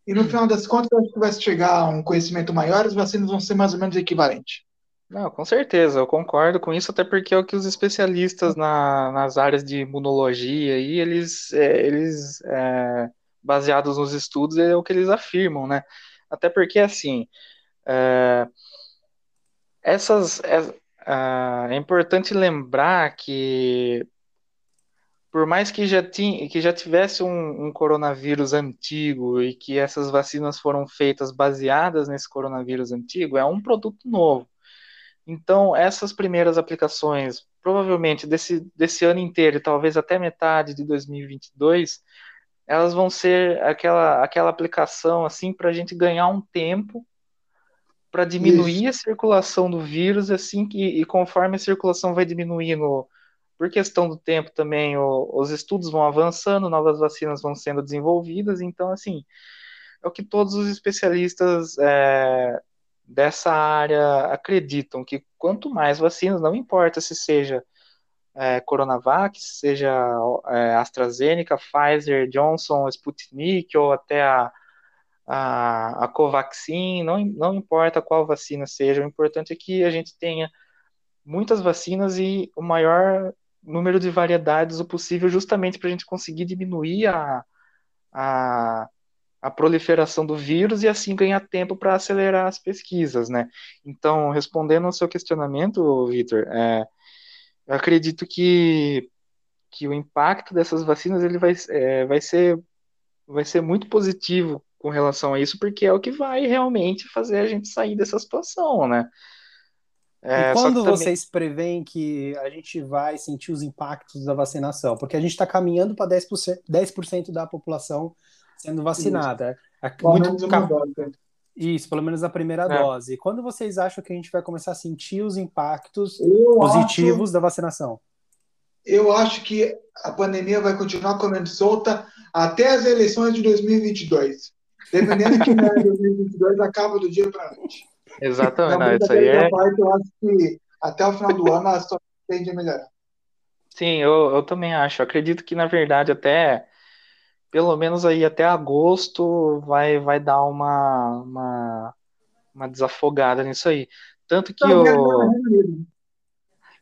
e no final das contas acho que vai chegar a um conhecimento maior, as vacinas vão ser mais ou menos equivalentes. Não, com certeza, eu concordo com isso, até porque é o que os especialistas na, nas áreas de imunologia, aí, eles, é, eles é, baseados nos estudos, é o que eles afirmam, né? Até porque, assim, é, essas, é, é importante lembrar que, por mais que já, que já tivesse um, um coronavírus antigo e que essas vacinas foram feitas baseadas nesse coronavírus antigo, é um produto novo. Então, essas primeiras aplicações, provavelmente desse, desse ano inteiro, talvez até metade de 2022, elas vão ser aquela, aquela aplicação assim para a gente ganhar um tempo para diminuir Isso. a circulação do vírus, assim que e conforme a circulação vai diminuindo, por questão do tempo também, o, os estudos vão avançando, novas vacinas vão sendo desenvolvidas, então assim é o que todos os especialistas é, dessa área acreditam que quanto mais vacinas, não importa se seja é, Coronavac, seja é, AstraZeneca, Pfizer, Johnson, Sputnik ou até a, a, a Covaxin, não, não importa qual vacina seja, o importante é que a gente tenha muitas vacinas e o maior número de variedades o possível, justamente para a gente conseguir diminuir a, a, a proliferação do vírus e assim ganhar tempo para acelerar as pesquisas, né? Então, respondendo ao seu questionamento, Vitor, é, eu acredito que, que o impacto dessas vacinas ele vai, é, vai, ser, vai ser muito positivo com relação a isso, porque é o que vai realmente fazer a gente sair dessa situação, né? É, e quando também... vocês preveem que a gente vai sentir os impactos da vacinação? Porque a gente está caminhando para 10%, 10 da população sendo vacinada. É muito cap... Isso, pelo menos a primeira é. dose. Quando vocês acham que a gente vai começar a sentir os impactos eu positivos acho... da vacinação? Eu acho que a pandemia vai continuar comendo solta até as eleições de 2022. Dependendo de que é 2022, acaba do dia para a noite. Exatamente, não, isso aí é. Parte, eu acho que até o final do ano a situação tende a melhorar. Sim, eu, eu também acho. Eu acredito que, na verdade, até pelo menos aí até agosto vai, vai dar uma, uma, uma desafogada nisso aí. Tanto que eu.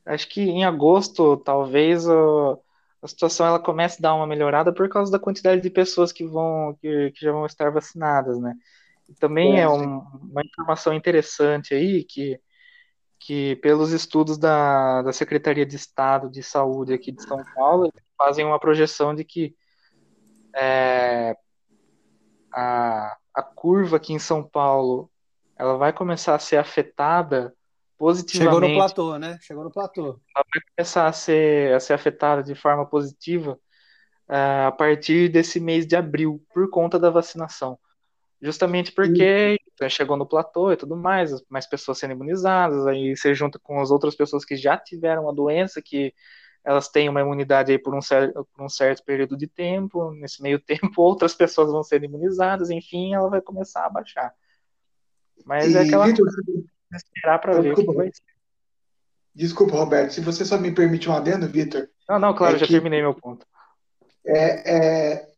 Acho que em agosto, talvez, a, a situação ela comece a dar uma melhorada por causa da quantidade de pessoas que vão que, que já vão estar vacinadas, né? também é, é um, uma informação interessante aí que, que pelos estudos da, da Secretaria de Estado de Saúde aqui de São Paulo, fazem uma projeção de que é, a, a curva aqui em São Paulo ela vai começar a ser afetada positivamente. Chegou no platô, né? Chegou no platô. Ela vai começar a ser, a ser afetada de forma positiva é, a partir desse mês de abril, por conta da vacinação. Justamente porque Sim. chegou no platô e tudo mais, mais pessoas sendo imunizadas, aí você junta com as outras pessoas que já tiveram a doença, que elas têm uma imunidade aí por um, certo, por um certo período de tempo, nesse meio tempo outras pessoas vão ser imunizadas, enfim, ela vai começar a baixar. Mas e, é aquela Victor, coisa esperar para ver o que vai ser. Desculpa, Roberto, se você só me permite um adendo, Vitor. Não, não, claro, é já que, terminei meu ponto. É, é,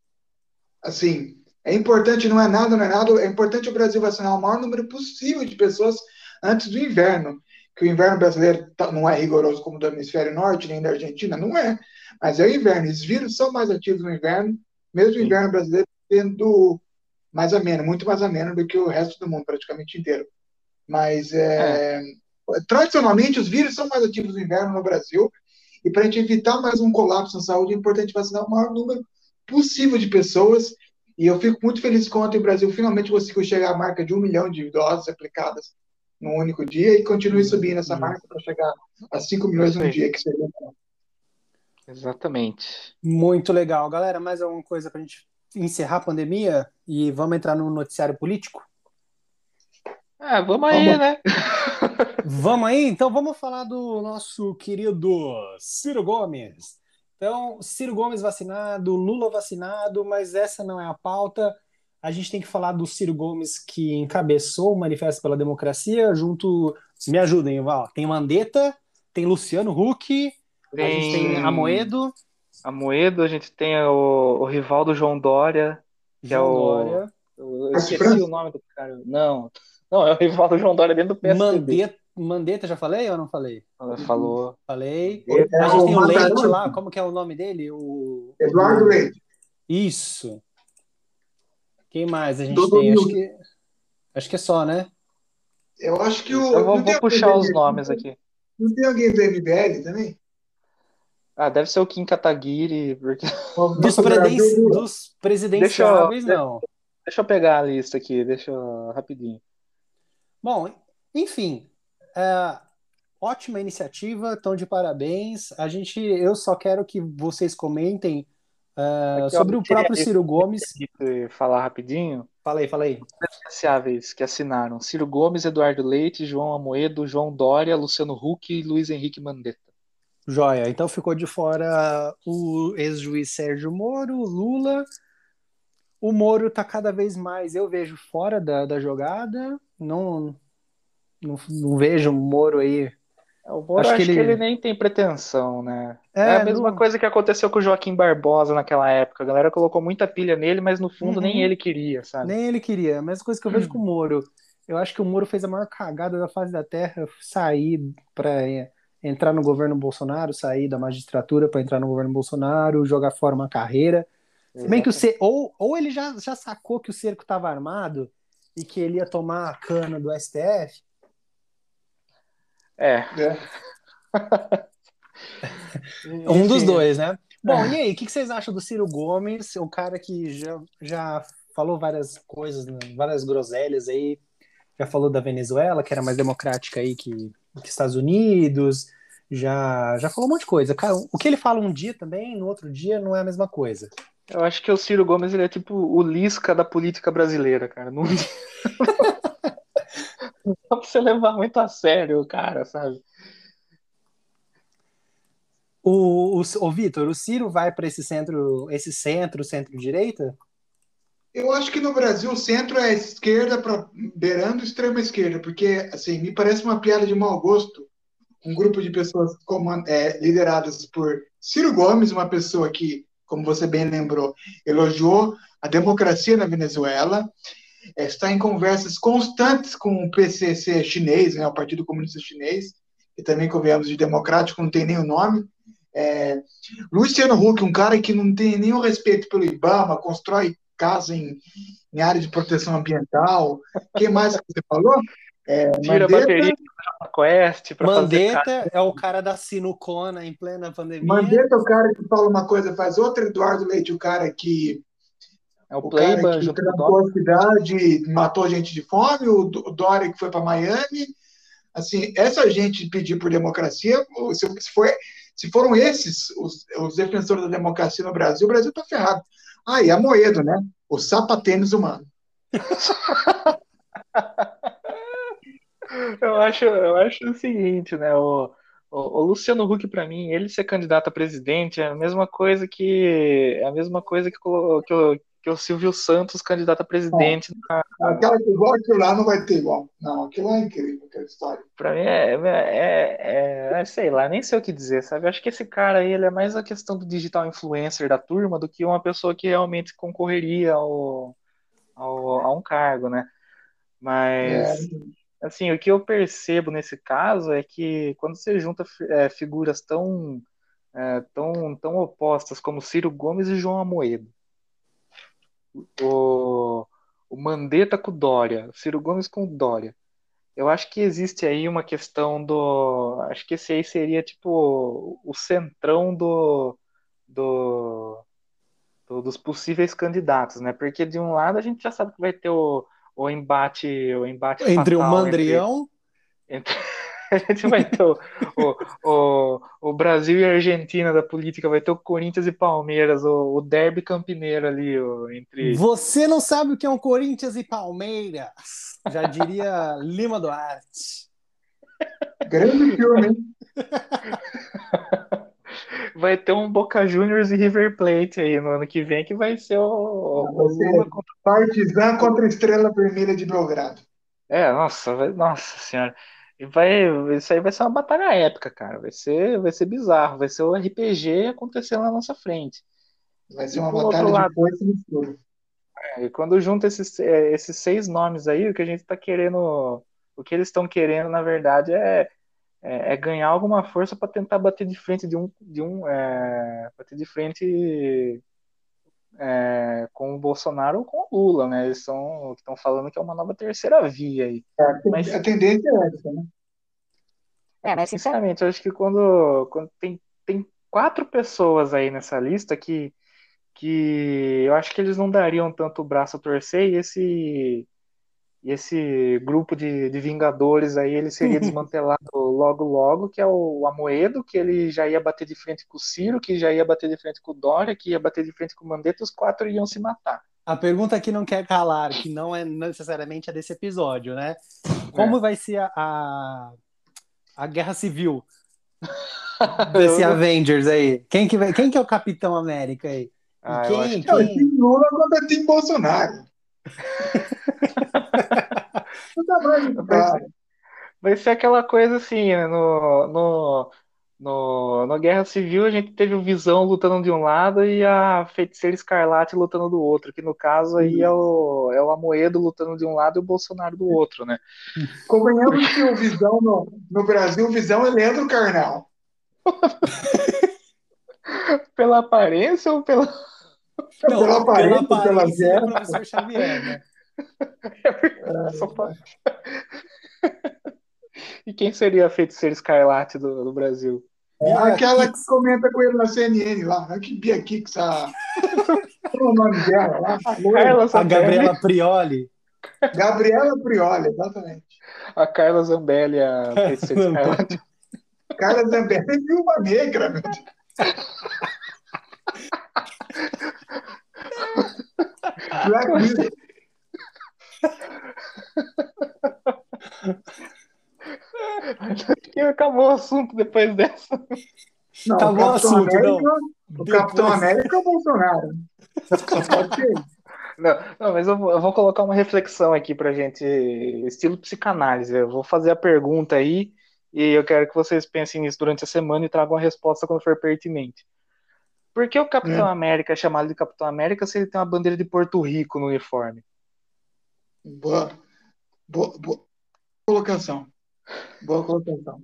assim, é importante, não é nada, não é nada, é importante o Brasil vacinar o maior número possível de pessoas antes do inverno. Que o inverno brasileiro tá, não é rigoroso como do hemisfério norte, nem da Argentina, não é. Mas é o inverno. Os vírus são mais ativos no inverno, mesmo o inverno brasileiro sendo mais ameno, muito mais ameno do que o resto do mundo, praticamente inteiro. Mas, é, é. tradicionalmente, os vírus são mais ativos no inverno no Brasil, e para a gente evitar mais um colapso na saúde, é importante vacinar o maior número possível de pessoas e eu fico muito feliz que ontem o Brasil finalmente conseguiu chegar à marca de um milhão de doses aplicadas num único dia e continue uhum. subindo essa marca para chegar a 5 milhões num dia, que seria. Exatamente. Muito legal. Galera, mais alguma coisa para a gente encerrar a pandemia e vamos entrar no noticiário político? Ah, vamos aí, vamos. né? vamos aí? Então vamos falar do nosso querido Ciro Gomes. Então, Ciro Gomes vacinado, Lula vacinado, mas essa não é a pauta. A gente tem que falar do Ciro Gomes que encabeçou o Manifesto pela Democracia, junto. Me ajudem, Val. Tem Mandetta, tem Luciano Huck, tem... a gente tem Amoedo. Amoedo, a gente tem o, o rival do João Dória, que João é o. Dória. Eu esqueci o nome do cara. Não, não, é o rival do João Dória dentro do PSDB. Mandetta, Mandetta, já falei ou não falei? Falou. Falei. É, a gente tem o Leite lá, como que é o nome dele? O... Eduardo. Leite. Isso. Quem mais a gente Todo tem? Acho que... acho que é só, né? Eu acho que o. Eu vou, vou puxar os nomes aqui. Não tem alguém do MBL também? Ah, deve ser o Kim Kataguiri. Porque... Dos, preden... Dos presidenciáveis, deixa eu, não. Deixa eu pegar a lista aqui, deixa eu... rapidinho. Bom, enfim, é, ótima iniciativa, estão de parabéns. A gente, eu só quero que vocês comentem uh, Aqui, sobre ó, o próprio Ciro Gomes. Falar rapidinho. Falei, falei. Presidenciáveis que assinaram: Ciro Gomes, Eduardo Leite, João Amoedo, João Dória, Luciano Huck e Luiz Henrique Mandetta. Joia. Então ficou de fora o ex-juiz Sérgio Moro, Lula. O Moro está cada vez mais, eu vejo, fora da, da jogada. Não, não, não vejo o Moro aí. É, o Moro acho, acho que, ele... que, ele... nem tem pretensão, né? É, é a mesma não... coisa que aconteceu com o Joaquim Barbosa naquela época. A galera colocou muita pilha nele, mas no fundo uhum. nem ele queria, sabe? Nem ele queria. A mesma coisa que eu vejo uhum. com o Moro. Eu acho que o Moro fez a maior cagada da face da Terra sair para entrar no governo Bolsonaro, sair da magistratura para entrar no governo Bolsonaro, jogar fora uma carreira. Se bem que o C... ou, ou ele já, já sacou que o cerco estava armado e que ele ia tomar a cana do STF. É. é. um dos dois, né? Bom, e aí, o que, vocês acham do Ciro Gomes, o cara que já, já falou várias coisas, né, várias groselhas aí, já falou da Venezuela, que era mais democrática aí que, que Estados Unidos, já, já falou um monte de coisa. O que ele fala um dia também, no outro dia não é a mesma coisa. Eu acho que o Ciro Gomes ele é tipo o Lisca da política brasileira, cara. Não, não dá pra você levar muito a sério o cara, sabe? O, o, o Vitor, o Ciro vai para esse centro, esse centro, centro-direita? Eu acho que no Brasil o centro é esquerda para beirando extrema esquerda, porque assim me parece uma piada de mau gosto um grupo de pessoas é, lideradas por Ciro Gomes, uma pessoa que, como você bem lembrou, elogiou a democracia na Venezuela, está em conversas constantes com o PCC chinês, né, o Partido Comunista Chinês, que também, convenhamos, de democrático não tem nem o nome. É, Luciano Huck, um cara que não tem nenhum respeito pelo IBAMA, constrói casa em, em área de proteção ambiental. Quem mais que você falou? É, Tira Mandetta, a bateria Quest para Mandetta é o cara da sinucona em plena pandemia. Mandetta é o cara que fala uma coisa, faz outra. Eduardo Leite, o cara que é o, o que trampou a cidade, matou gente de fome, o Dória que foi para Miami. Assim, essa gente pedir por democracia, se, for, se foram esses os, os defensores da democracia no Brasil, o Brasil está ferrado. Ah, e a Moedo, né? O sapatênis humano. eu, acho, eu acho o seguinte, né? O, o, o Luciano Huck, para mim, ele ser candidato a presidente é a mesma coisa que. É a mesma coisa que, que, o, que o Silvio Santos candidato a presidente. Na... Aquela que igual aquilo lá não vai ter igual. Não, aquilo é incrível, aquela história. Pra mim é, é, é, é, sei lá, nem sei o que dizer, sabe? Eu acho que esse cara aí, ele é mais a questão do digital influencer da turma do que uma pessoa que realmente concorreria ao, ao a um cargo, né? Mas, é. assim, o que eu percebo nesse caso é que quando você junta é, figuras tão, é, tão, tão opostas como Ciro Gomes e João Amoedo, o, o Mandetta com o Dória, o Ciro Gomes com o Dória, eu acho que existe aí uma questão do. Acho que esse aí seria tipo o centrão do, do, do, dos possíveis candidatos, né? Porque de um lado a gente já sabe que vai ter o, o embate, o embate entre o Mandrião. Entre, entre, a gente vai ter o, o, o, o, Brasil e a Argentina da política, vai ter o Corinthians e Palmeiras, o, o derby campineiro ali o, entre. Você não sabe o que é um Corinthians e Palmeiras, já diria Lima Duarte. Grande filme, hein? vai ter um Boca Juniors e River Plate aí no ano que vem, que vai ser o. Vai ser contra... Partizan contra Estrela Vermelha de Belgrado. É, nossa, nossa senhora. Vai, isso aí vai ser uma batalha épica, cara. Vai ser, vai ser bizarro. Vai ser o RPG acontecendo na nossa frente. Vai ser uma batalha lado, de e mistura. É, quando junta esses, é, esses seis nomes aí, o que a gente está querendo, o que eles estão querendo, na verdade, é é, é ganhar alguma força para tentar bater de frente de um, de um é, bater de frente é, com o Bolsonaro ou com o Lula, né? Eles estão falando que é uma nova terceira via aí. É, mas, a tendência é essa, né? É, mas sinceramente, eu acho que quando, quando tem, tem quatro pessoas aí nessa lista que, que eu acho que eles não dariam tanto o braço a torcer e esse e esse grupo de, de Vingadores aí, ele seria desmantelado logo logo, que é o Amoedo, que ele já ia bater de frente com o Ciro, que já ia bater de frente com o Dória, que ia bater de frente com o Mandetta, os quatro iam se matar. A pergunta que não quer calar, que não é necessariamente a desse episódio, né? Como é. vai ser a, a, a guerra civil desse Avengers aí? Quem que, vai, quem que é o Capitão América aí? Ah, quem, que... quem... Lula contra Tim Bolsonaro. Vai, ser, vai ser aquela coisa assim, né? no, no, no, na Guerra Civil a gente teve o Visão lutando de um lado e a Feiticeira Escarlate lutando do outro, que no caso aí é o, é o Amoedo lutando de um lado e o Bolsonaro do outro, né? Convenhamos que o Visão no, no Brasil, o Visão é Leandro Carnal. pela aparência ou pela. Não, pela aparência, pela, aparência, pela é professor Xavier, né? É, pra... E quem seria a feiticeira escarlate do, do Brasil? É aquela que comenta com ele na CNN lá, né? que Bia Kix, a... o nome dela lá? A, Carla a Gabriela Prioli. Gabriela Prioli, exatamente. A Carla Zambelli, a feiticeira escarlate. Carla Zambelli é viúva negra, meu Deus. Black Widow. que acabou o assunto depois dessa. Não, acabou o, o assunto, América, não. O depois... Capitão América é o Bolsonaro. Pode ser. Não, não, mas eu vou, eu vou, colocar uma reflexão aqui pra gente, estilo psicanálise. Eu vou fazer a pergunta aí e eu quero que vocês pensem nisso durante a semana e tragam a resposta quando for pertinente. Por que o Capitão é. América é chamado de Capitão América se ele tem uma bandeira de Porto Rico no uniforme? Boa, boa, boa colocação. Boa colocação.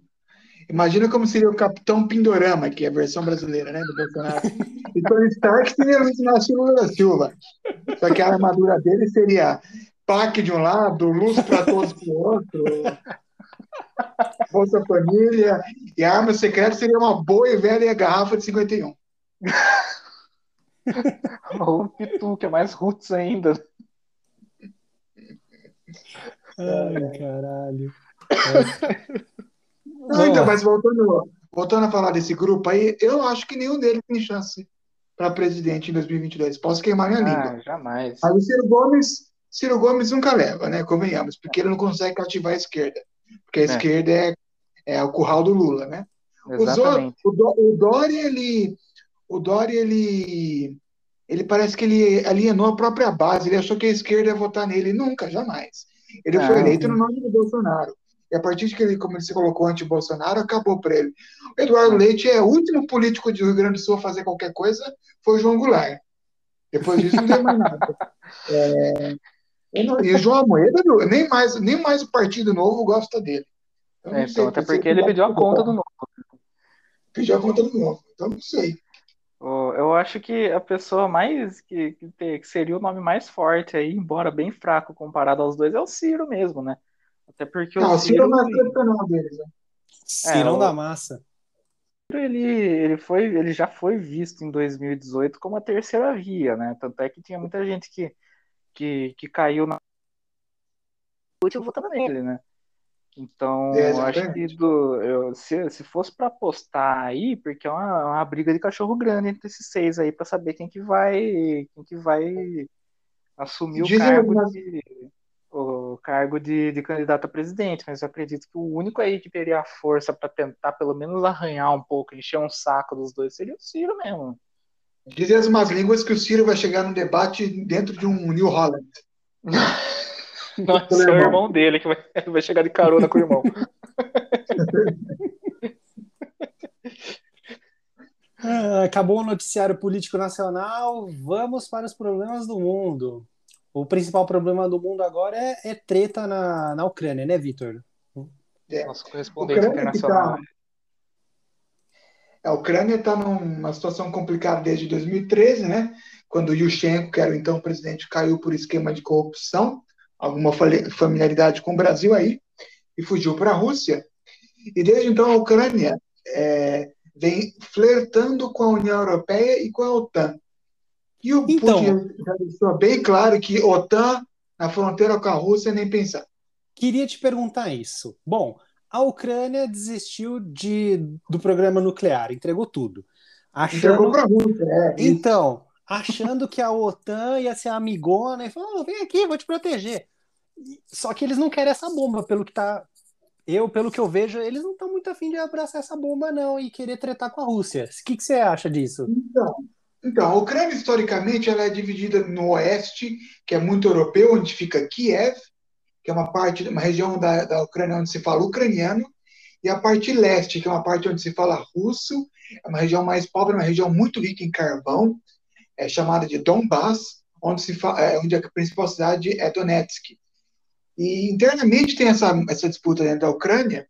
Imagina como seria o Capitão Pindorama, que é a versão brasileira, né, do Bolsonaro. E Tony Stark seria Luiz Inácio Lula da Silva. Só que a armadura dele seria PAC de um lado, luz para todos do outro, Bolsa Família, e a arma secreta seria uma boa e velha garrafa de 51. O Pitu, que é mais roots ainda. Ai, caralho. Não, então, mas voltando, voltando a falar desse grupo aí, eu acho que nenhum deles tem chance para presidente em 2022. Posso queimar minha ah, língua. Jamais. Mas o Ciro Gomes, Ciro Gomes nunca leva, né? Convenhamos, porque ele não consegue ativar a esquerda. Porque a é. esquerda é, é o curral do Lula, né? Exatamente. O, o, o Dória, ele. O Dória, ele. Ele parece que ele alienou a própria base, ele achou que a esquerda ia votar nele. Nunca, jamais. Ele foi eleito no nome do Bolsonaro. E a partir de que ele, como ele se colocou anti-Bolsonaro, acabou para ele. O Eduardo Leite é o último político do Rio Grande do Sul a fazer qualquer coisa, foi o João Goulart. Depois disso não deu mais nada. É, e o João Amoedo, nem mais, nem mais o Partido Novo gosta dele. Então, é, então, até porque ele pediu a conta do Novo. Pediu a conta do Novo, então não sei. Eu acho que a pessoa mais que, que, seria o nome mais forte aí, embora bem fraco comparado aos dois, é o Ciro mesmo, né? Até porque não, o Ciro, é o tradicional deles, né? Cirão é, da massa. Ele, ele, foi, ele já foi visto em 2018 como a terceira via, né? Tanto é que tinha muita gente que, que, que caiu na última votando nele, né? Então, é, acho que do, eu, se, se fosse para apostar aí, porque é uma, uma briga de cachorro grande entre esses seis aí para saber quem que vai quem que vai assumir o cargo de, o cargo de, de candidato a presidente, mas eu acredito que o único aí que teria a força para tentar pelo menos arranhar um pouco, encher um saco dos dois, seria o Ciro mesmo. Dizem as más línguas que o Ciro vai chegar no debate dentro de um New Holland. Nossa, é o irmão dele que vai, vai chegar de carona com o irmão. Ah, acabou o noticiário político nacional, vamos para os problemas do mundo. O principal problema do mundo agora é, é treta na, na Ucrânia, né, Vitor? É. Nosso correspondente internacional. Tá, a Ucrânia está numa situação complicada desde 2013, né? Quando o Yushchenko, que era o então presidente, caiu por esquema de corrupção, alguma familiaridade com o Brasil aí, e fugiu para a Rússia. E desde então a Ucrânia é, vem flertando com a União Europeia e com a OTAN. E o então, Putin já deixou bem claro que OTAN na fronteira com a Rússia nem pensar. Queria te perguntar isso. Bom, a Ucrânia desistiu de, do programa nuclear, entregou tudo. Achando... Entregou para a Rússia, é. Então, achando que a OTAN ia ser amigona e falou: oh, vem aqui, vou te proteger. Só que eles não querem essa bomba, pelo que tá. Eu, pelo que eu vejo, eles não estão muito afim de abraçar essa bomba, não, e querer tretar com a Rússia. O que, que você acha disso? Então, então, a Ucrânia, historicamente, ela é dividida no oeste, que é muito europeu, onde fica Kiev, que é uma parte, uma região da, da Ucrânia onde se fala ucraniano, e a parte leste, que é uma parte onde se fala russo, é uma região mais pobre, uma região muito rica em carvão, é chamada de Donbass, onde, se fala, é, onde a principal cidade é Donetsk. E internamente tem essa, essa disputa dentro da Ucrânia,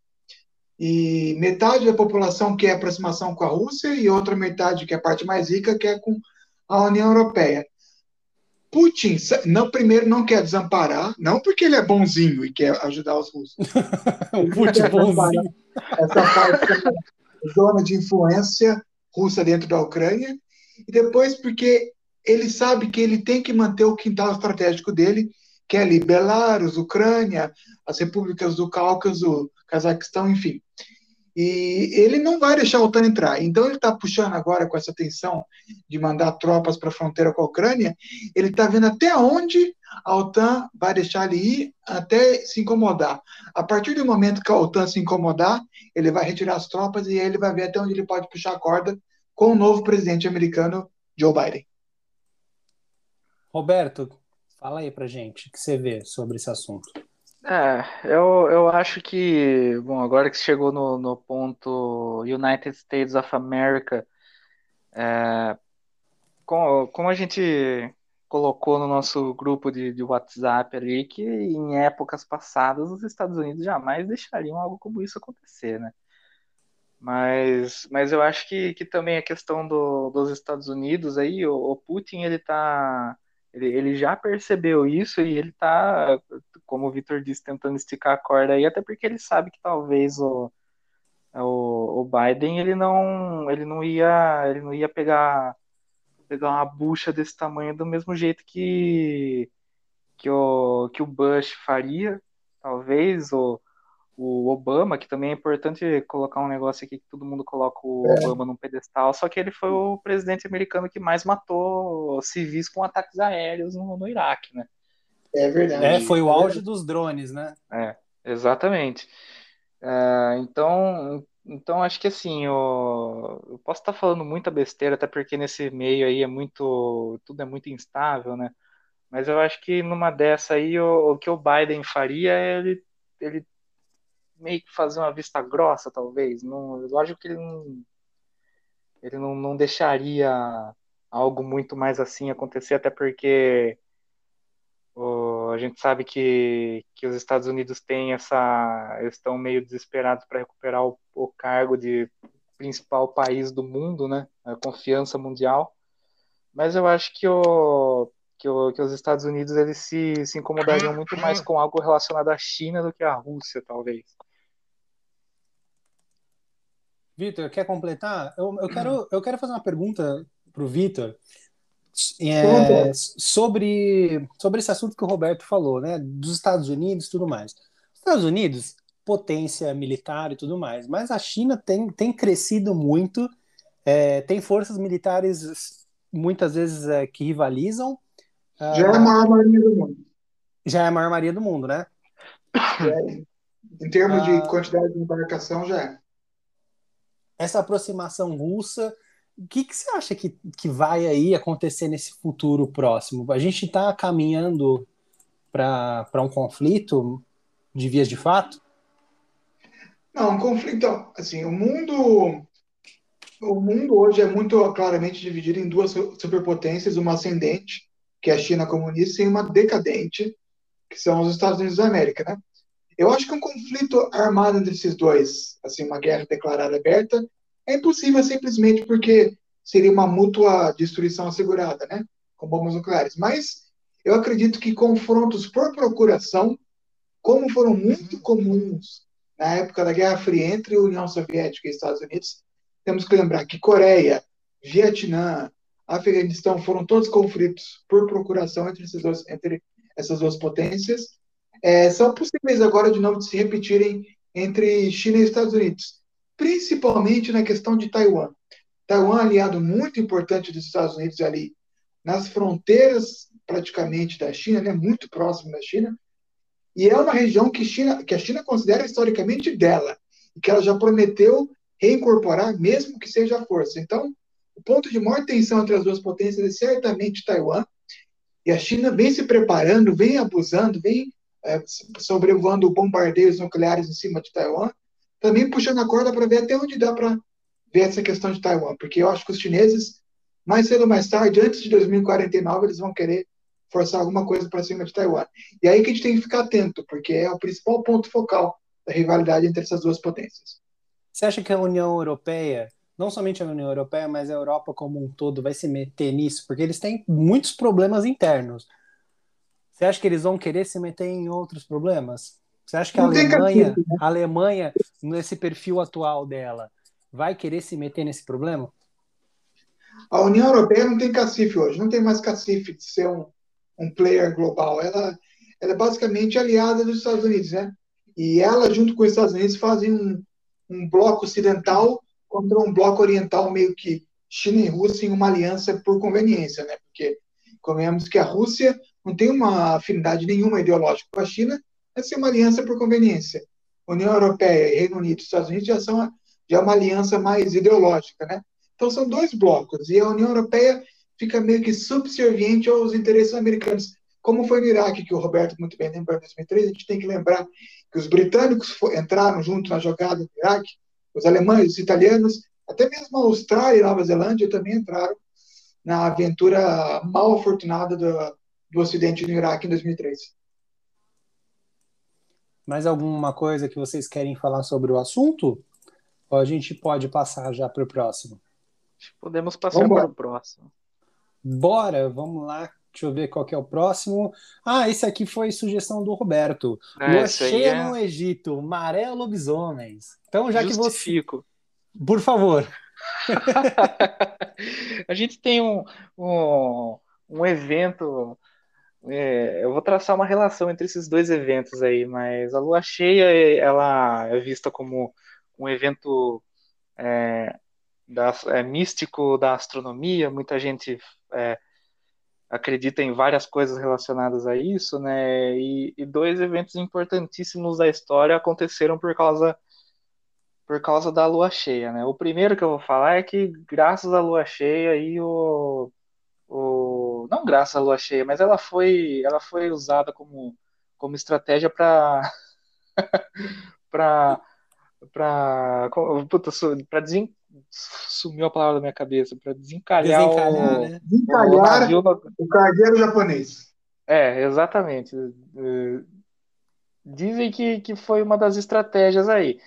e metade da população quer aproximação com a Rússia e outra metade, que é a parte mais rica, quer com a União Europeia. Putin, não, primeiro, não quer desamparar, não porque ele é bonzinho e quer ajudar os russos. o Putin é bonzinho. Essa parte zona de influência russa dentro da Ucrânia, e depois porque ele sabe que ele tem que manter o quintal estratégico dele, que é ali Belarus, Ucrânia, as repúblicas do Cáucaso, Cazaquistão, enfim. E ele não vai deixar a OTAN entrar. Então ele está puxando agora com essa tensão de mandar tropas para a fronteira com a Ucrânia. Ele está vendo até onde a OTAN vai deixar ele ir até se incomodar. A partir do momento que a OTAN se incomodar, ele vai retirar as tropas e aí ele vai ver até onde ele pode puxar a corda com o novo presidente americano, Joe Biden. Roberto, fala aí para gente o que você vê sobre esse assunto. É, eu, eu acho que, bom, agora que chegou no, no ponto United States of America, é, como, como a gente colocou no nosso grupo de, de WhatsApp ali, que em épocas passadas os Estados Unidos jamais deixariam algo como isso acontecer, né? Mas, mas eu acho que, que também a questão do, dos Estados Unidos aí, o, o Putin, ele tá ele, ele já percebeu isso e ele tá, como o Vitor disse, tentando esticar a corda aí, até porque ele sabe que talvez o, o, o Biden ele não, ele não ia, ele não ia pegar, pegar uma bucha desse tamanho do mesmo jeito que, que, o, que o Bush faria, talvez, ou o Obama, que também é importante colocar um negócio aqui que todo mundo coloca o é. Obama num pedestal, só que ele foi o presidente americano que mais matou civis com ataques aéreos no, no Iraque, né? É verdade. É, foi o auge dos drones, né? É, exatamente. É, então, então acho que assim, eu, eu posso estar falando muita besteira, até porque nesse meio aí é muito, tudo é muito instável, né? Mas eu acho que numa dessa aí, o, o que o Biden faria é ele, ele meio que fazer uma vista grossa, talvez. Não, lógico que ele não, ele não, não deixaria algo muito mais assim acontecer, até porque o, a gente sabe que, que os Estados Unidos têm essa. estão meio desesperados para recuperar o, o cargo de principal país do mundo, né? A confiança mundial. Mas eu acho que o, que, o, que os Estados Unidos eles se, se incomodariam muito mais com algo relacionado à China do que à Rússia, talvez. Vitor, quer completar? Eu, eu, quero, eu quero fazer uma pergunta para o Vitor é, sobre, sobre esse assunto que o Roberto falou, né? Dos Estados Unidos e tudo mais. Os Estados Unidos, potência militar e tudo mais, mas a China tem, tem crescido muito, é, tem forças militares muitas vezes é, que rivalizam. Ah, já é a maior maioria do mundo. Já é a maior maioria do mundo, né? É, em termos de ah. quantidade de embarcação, já é essa aproximação russa, o que, que você acha que, que vai aí acontecer nesse futuro próximo? A gente está caminhando para um conflito de vias de fato? Não, um conflito, assim, o mundo o mundo hoje é muito claramente dividido em duas superpotências, uma ascendente, que é a China comunista, e uma decadente, que são os Estados Unidos da América, né? Eu acho que um conflito armado entre esses dois, assim, uma guerra declarada aberta, é impossível simplesmente porque seria uma mútua destruição assegurada, né? Com bombas nucleares. Mas eu acredito que confrontos por procuração, como foram muito comuns na época da Guerra Fria entre União Soviética e Estados Unidos, temos que lembrar que Coreia, Vietnã, Afeganistão foram todos conflitos por procuração entre, esses dois, entre essas duas potências é, são possíveis agora de novo de se repetirem entre China e Estados Unidos, principalmente na questão de Taiwan. Taiwan é aliado muito importante dos Estados Unidos ali nas fronteiras praticamente da China, né, muito próximo da China, e é uma região que, China, que a China considera historicamente dela, e que ela já prometeu reincorporar, mesmo que seja a força. Então, o ponto de maior tensão entre as duas potências é certamente Taiwan, e a China vem se preparando, vem abusando, vem é, sobrevoando bombardeios nucleares em cima de Taiwan também puxando a corda para ver até onde dá para ver essa questão de Taiwan, porque eu acho que os chineses, mais cedo ou mais tarde, antes de 2049, eles vão querer forçar alguma coisa para cima de Taiwan. E aí que a gente tem que ficar atento, porque é o principal ponto focal da rivalidade entre essas duas potências. Você acha que a União Europeia, não somente a União Europeia, mas a Europa como um todo, vai se meter nisso? Porque eles têm muitos problemas internos. Você acha que eles vão querer se meter em outros problemas? Você acha que a Alemanha, né? a Alemanha, nesse perfil atual dela, vai querer se meter nesse problema? A União Europeia não tem cacife hoje, não tem mais cacife de ser um, um player global. Ela, ela é basicamente aliada dos Estados Unidos, né? E ela, junto com os Estados Unidos, fazem um, um bloco ocidental contra um bloco oriental, meio que China e Rússia, em uma aliança por conveniência, né? Porque convenhamos que a Rússia não tem uma afinidade nenhuma ideológica com a China, é ser uma aliança por conveniência. União Europeia, Reino Unido e Estados Unidos já são já é uma aliança mais ideológica, né? Então são dois blocos e a União Europeia fica meio que subserviente aos interesses americanos, como foi no Iraque que o Roberto muito bem lembra em 2003. A gente tem que lembrar que os britânicos entraram junto na jogada do Iraque, os alemães, os italianos, até mesmo a Austrália e Nova Zelândia também entraram na aventura mal afortunada do, do Ocidente no Iraque em 2003. Mais alguma coisa que vocês querem falar sobre o assunto? Ou a gente pode passar já para o próximo? Podemos passar para o próximo. Bora, vamos lá. Deixa eu ver qual que é o próximo. Ah, esse aqui foi sugestão do Roberto. É, Lua cheia é... no Egito, maré lobisomens. Então, já Justifico. que você. Por favor. a gente tem um, um, um evento é, eu vou traçar uma relação entre esses dois eventos aí, mas a lua cheia ela é vista como um evento é, da, é, místico da astronomia, muita gente é, acredita em várias coisas relacionadas a isso, né? E, e, dois eventos importantíssimos da história aconteceram por causa por causa da lua cheia, né? O primeiro que eu vou falar é que graças à lua cheia o o, não graças à lua cheia, mas ela foi, ela foi usada como, como estratégia para para para para desen, sumiu a palavra da minha cabeça para desencalhar, desencalhar, o, né? desencalhar o, o cargueiro japonês. É, exatamente. Dizem que, que foi uma das estratégias aí.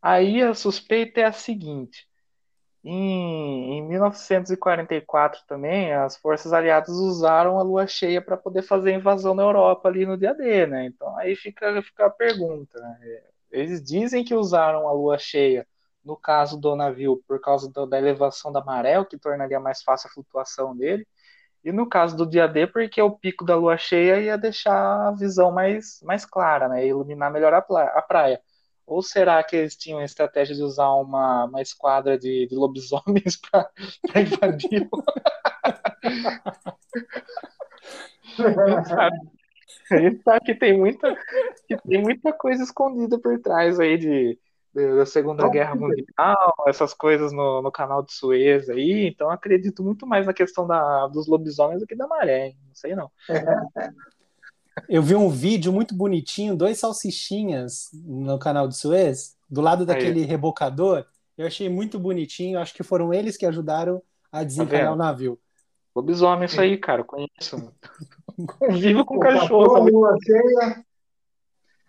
Aí a suspeita é a seguinte: em, em 1944 também, as forças aliadas usaram a lua cheia para poder fazer invasão na Europa ali no dia D, né? Então aí fica, fica a pergunta. Né? Eles dizem que usaram a lua cheia no caso do navio por causa do, da elevação da maré, o que tornaria mais fácil a flutuação dele. E no caso do dia D, porque o pico da lua cheia ia deixar a visão mais, mais clara, né? Iluminar melhor a praia. Ou será que eles tinham a estratégia de usar uma, uma esquadra de, de lobisomens para invadir? gente sabe que tem muita, que tem muita coisa escondida por trás aí de, de da Segunda Não, Guerra Mundial, essas coisas no, no canal de Suez aí, então acredito muito mais na questão da, dos lobisomens do que da maré, hein? não sei não. Eu vi um vídeo muito bonitinho, dois salsichinhas no canal de Suez, do lado daquele Aí. rebocador. Eu achei muito bonitinho, acho que foram eles que ajudaram a desencalhar tá o navio. Lobisomem isso aí, cara, conheço. Convivo com o cachorro. Lua cheia.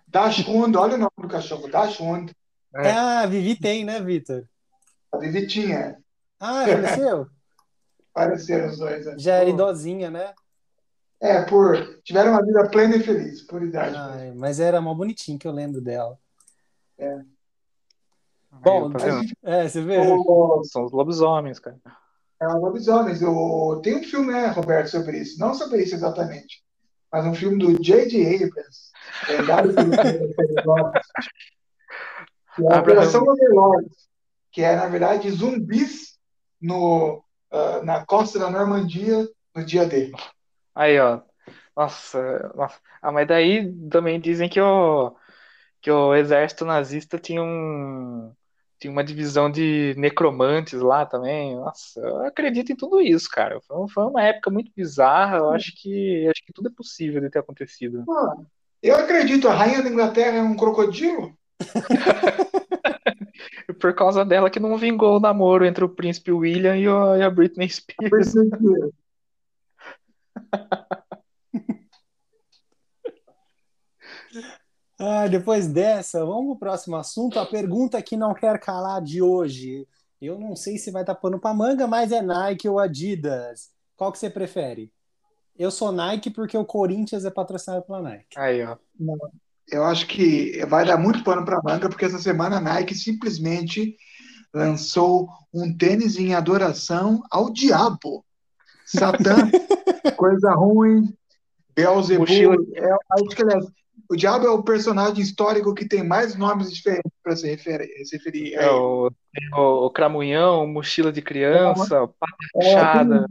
Dashund, olha o nome do cachorro, Dashund. É. Ah, a Vivi tem, né, Vitor? A Vivi tinha. Ah, faleceu? Pareceram os dois. Né? Já era idosinha, né? É, por. Tiveram uma vida plena e feliz, por idade. Ai, mas era mó bonitinho que eu lembro dela. É. Bom, tá é, você vê. O... São os lobisomens, cara. É, os lobisomens. O... Tem um filme, né, Roberto, sobre isso. Não sobre isso exatamente, mas um filme do J.J. Abrams. É, que é a Operação Overlord, que é, na verdade, zumbis no, uh, na costa da Normandia no dia D. Aí, ó. Nossa, nossa. Ah, mas daí também dizem que o, que o exército nazista tinha um, tinha uma divisão de necromantes lá também. Nossa, eu acredito em tudo isso, cara. Foi, foi uma época muito bizarra. Eu acho que acho que tudo é possível de ter acontecido. eu acredito. A rainha da Inglaterra é um crocodilo. Por causa dela que não vingou o namoro entre o príncipe William e, o, e a Britney Spears. ah, depois dessa, vamos pro próximo assunto. A pergunta que não quer calar de hoje. Eu não sei se vai estar pano para manga, mas é Nike ou Adidas. Qual que você prefere? Eu sou Nike porque o Corinthians é patrocinado pela Nike. Aí, ó. Eu acho que vai dar muito pano para manga, porque essa semana a Nike simplesmente lançou um tênis em adoração ao diabo. Satã, coisa ruim, Beelzebub. É, o diabo é o personagem histórico que tem mais nomes diferentes para se referir. Se referir é o, o, o Cramunhão, Mochila de Criança, é, Pata Fechada.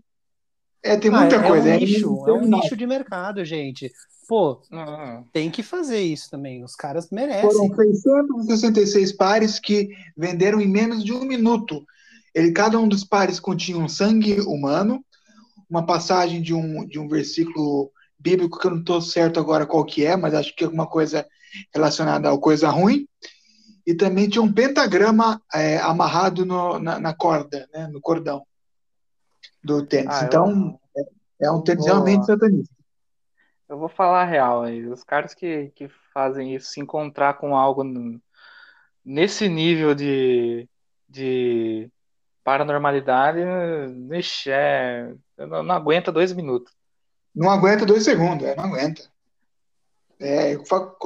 É, tem muita ah, coisa. É um, é nicho, é um nicho de mercado, gente. Pô, uhum. tem que fazer isso também. Os caras merecem. Foram 666 pares que venderam em menos de um minuto. Ele, cada um dos pares continha um sangue humano, uma passagem de um, de um versículo bíblico que eu não estou certo agora qual que é, mas acho que é alguma coisa relacionada a coisa ruim. E também tinha um pentagrama é, amarrado no, na, na, corda, né, no cordão do tênis. Ah, então, eu... é, é, um tênis Boa. realmente satanista. Eu vou falar a real aí. Os caras que, que fazem isso, se encontrar com algo no, nesse nível de, de paranormalidade, ixi, é, não, não aguenta dois minutos. Não aguenta dois segundos, é, não aguenta. É,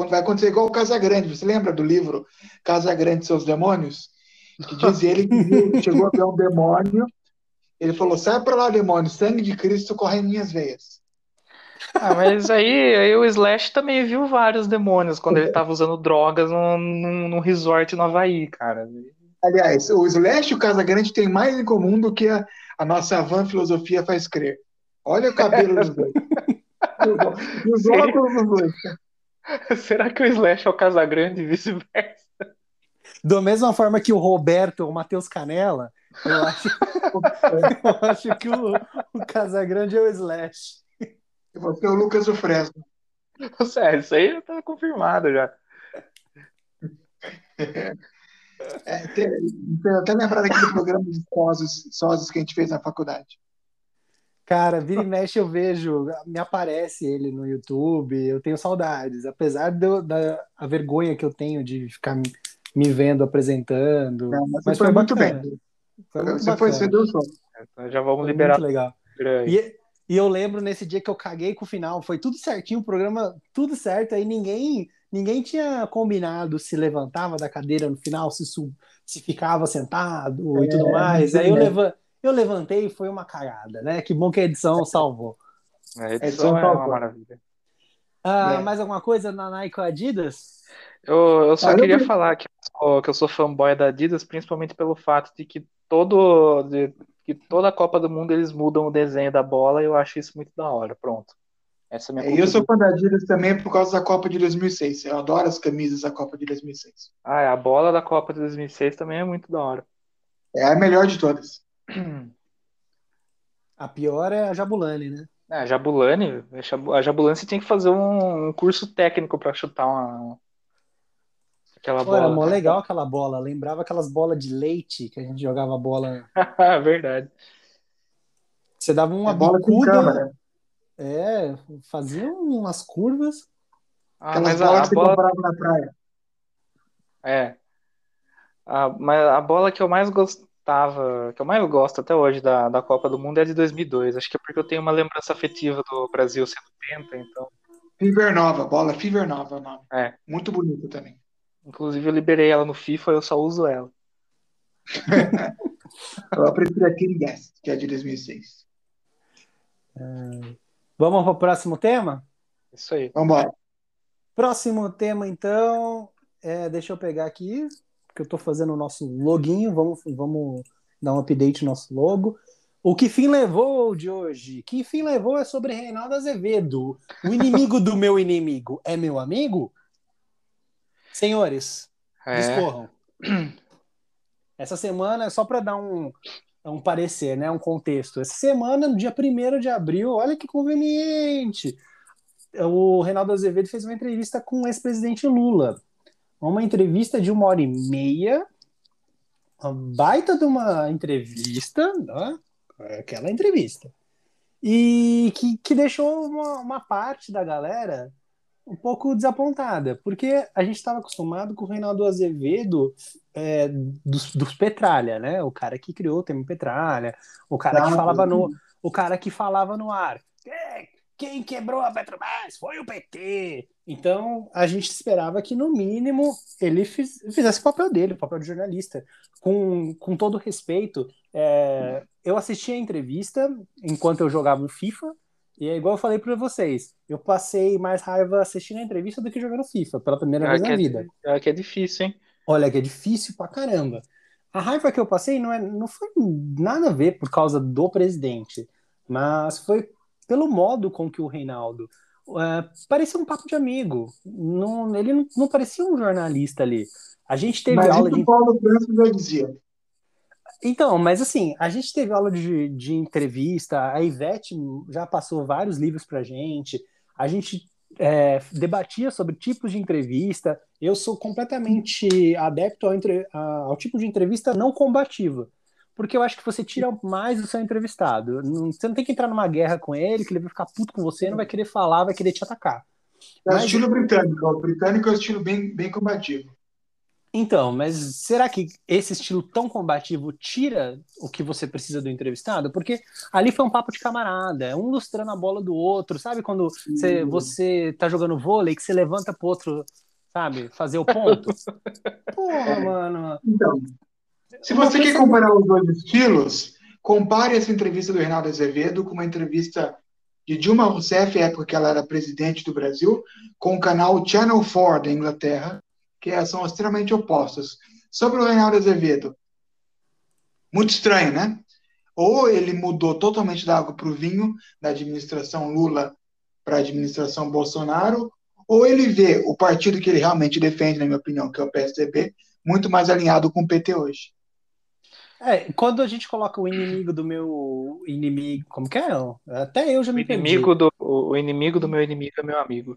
vai acontecer igual o Casagrande. Você lembra do livro Casagrande e seus demônios? Que diz ele que chegou a ver um demônio. Ele falou: sai para lá, demônio, sangue de Cristo corre em minhas veias. Ah, mas aí, aí o Slash também viu vários demônios quando ele estava usando drogas num, num, num, resort no Havaí, cara. Aliás, o Slash e o Casagrande têm mais em comum do que a, a nossa van filosofia faz crer. Olha o cabelo dos dois. e os óculos dos dois. Será que o Slash é o Casagrande e vice-versa? Da mesma forma que o Roberto, o Matheus Canela, eu acho, eu acho que o, o Casagrande é o Slash. E você é o Lucas do Fresno. Sério, isso aí já tá confirmado já. É, tem, até lembrar aqui do programa de sósios, sósios que a gente fez na faculdade. Cara, vira e mexe eu vejo, me aparece ele no YouTube, eu tenho saudades, apesar do, da a vergonha que eu tenho de ficar me, me vendo apresentando. Não, mas, mas foi, foi muito bem. Foi muito você foi, você deu Então já vamos foi liberar. Muito legal. E, e eu lembro nesse dia que eu caguei com o final, foi tudo certinho, o programa tudo certo, aí ninguém ninguém tinha combinado se levantava da cadeira no final, se, se ficava sentado é, e tudo mais. Aí eu, leva, eu levantei e foi uma cagada, né? Que bom que a edição salvou. É, a edição, é uma maravilha. Ah, é. Mais alguma coisa na Nike ou Adidas? Eu, eu só ah, queria eu... falar que eu, sou, que eu sou fanboy da Adidas, principalmente pelo fato de que todo, de, que toda a Copa do Mundo eles mudam o desenho da bola e eu acho isso muito da hora. Pronto. Essa é é, eu sou fã da Adidas também por causa da Copa de 2006. Eu adoro as camisas da Copa de 2006. Ah, é, a bola da Copa de 2006 também é muito da hora. É a melhor de todas. A pior é a Jabulani, né? É, a Jabulani, a Jabulani você tinha que fazer um, curso técnico para chutar uma, aquela Pô, bola. Era mó legal aquela bola. Lembrava aquelas bolas de leite que a gente jogava bola. Verdade. Você dava uma é bola bicuda. É, fazia umas curvas. Ah, mas a, a bola na praia. É. A, mas a bola que eu mais gostava, que eu mais gosto até hoje da, da Copa do Mundo é de 2002. Acho que é porque eu tenho uma lembrança afetiva do Brasil sendo penta, então. Fever Nova, bola Fever Nova é nome. É. Muito bonito também. Inclusive eu liberei ela no FIFA, eu só uso ela. eu prefiro a King Guest, que é de 2006. É... Vamos para o próximo tema? Isso aí. Vamos embora. Próximo tema, então. É, deixa eu pegar aqui, porque eu estou fazendo o nosso loginho. Vamos, vamos dar um update no nosso logo. O que fim levou de hoje? Que fim levou é sobre Reinaldo Azevedo. O inimigo do meu inimigo é meu amigo? Senhores, é. discorram. Essa semana é só para dar um, um parecer, né, um contexto. Essa semana, no dia 1 de abril, olha que conveniente. O Reinaldo Azevedo fez uma entrevista com o ex-presidente Lula. uma entrevista de uma hora e meia, uma baita de uma entrevista, né? aquela entrevista, e que, que deixou uma, uma parte da galera um pouco desapontada, porque a gente estava acostumado com o Reinaldo Azevedo é, dos, dos, Petralha, né? O cara que criou o termo Petralha, o cara que falava no, o cara que falava no ar. É, quem quebrou a Petrobras foi o PT. Então a gente esperava que no mínimo ele fiz, fizesse o papel dele, o papel de jornalista, com, com todo respeito. É, eu assisti a entrevista enquanto eu jogava o FIFA e é igual eu falei para vocês, eu passei mais raiva assistindo a entrevista do que jogando FIFA, pela primeira vez na é, vida. É que é difícil, hein? Olha, que é difícil pra caramba. A raiva que eu passei não, é, não foi nada a ver por causa do presidente, mas foi pelo modo com que o Reinaldo é, parecia um papo de amigo. Não, ele não, não, parecia um jornalista ali. A gente teve mas aula de. Paulo Francis já dizia. Então, mas assim, a gente teve aula de, de entrevista, a Ivete já passou vários livros pra gente, a gente é, debatia sobre tipos de entrevista. Eu sou completamente adepto ao, entre, ao tipo de entrevista não combativa, porque eu acho que você tira mais do seu entrevistado. Não, você não tem que entrar numa guerra com ele, que ele vai ficar puto com você, não vai querer falar, vai querer te atacar. É o estilo britânico, o britânico é um estilo bem, bem combativo. Então, mas será que esse estilo tão combativo tira o que você precisa do entrevistado? Porque ali foi um papo de camarada, um lustrando a bola do outro, sabe? Quando você, você tá jogando vôlei, que você levanta pro outro, sabe? Fazer o ponto. Porra, mano. Então, se você quer comparar os dois estilos, compare essa entrevista do Reinaldo Azevedo com uma entrevista de Dilma Rousseff, época que ela era presidente do Brasil, com o canal Channel 4 da Inglaterra que são extremamente opostos. Sobre o Reinaldo Azevedo, muito estranho, né? Ou ele mudou totalmente da água para o vinho, da administração Lula para a administração Bolsonaro, ou ele vê o partido que ele realmente defende, na minha opinião, que é o PSDB, muito mais alinhado com o PT hoje. É, quando a gente coloca o inimigo do meu inimigo, como que é? Até eu já me o inimigo perdi. Do, o inimigo do meu inimigo é meu amigo.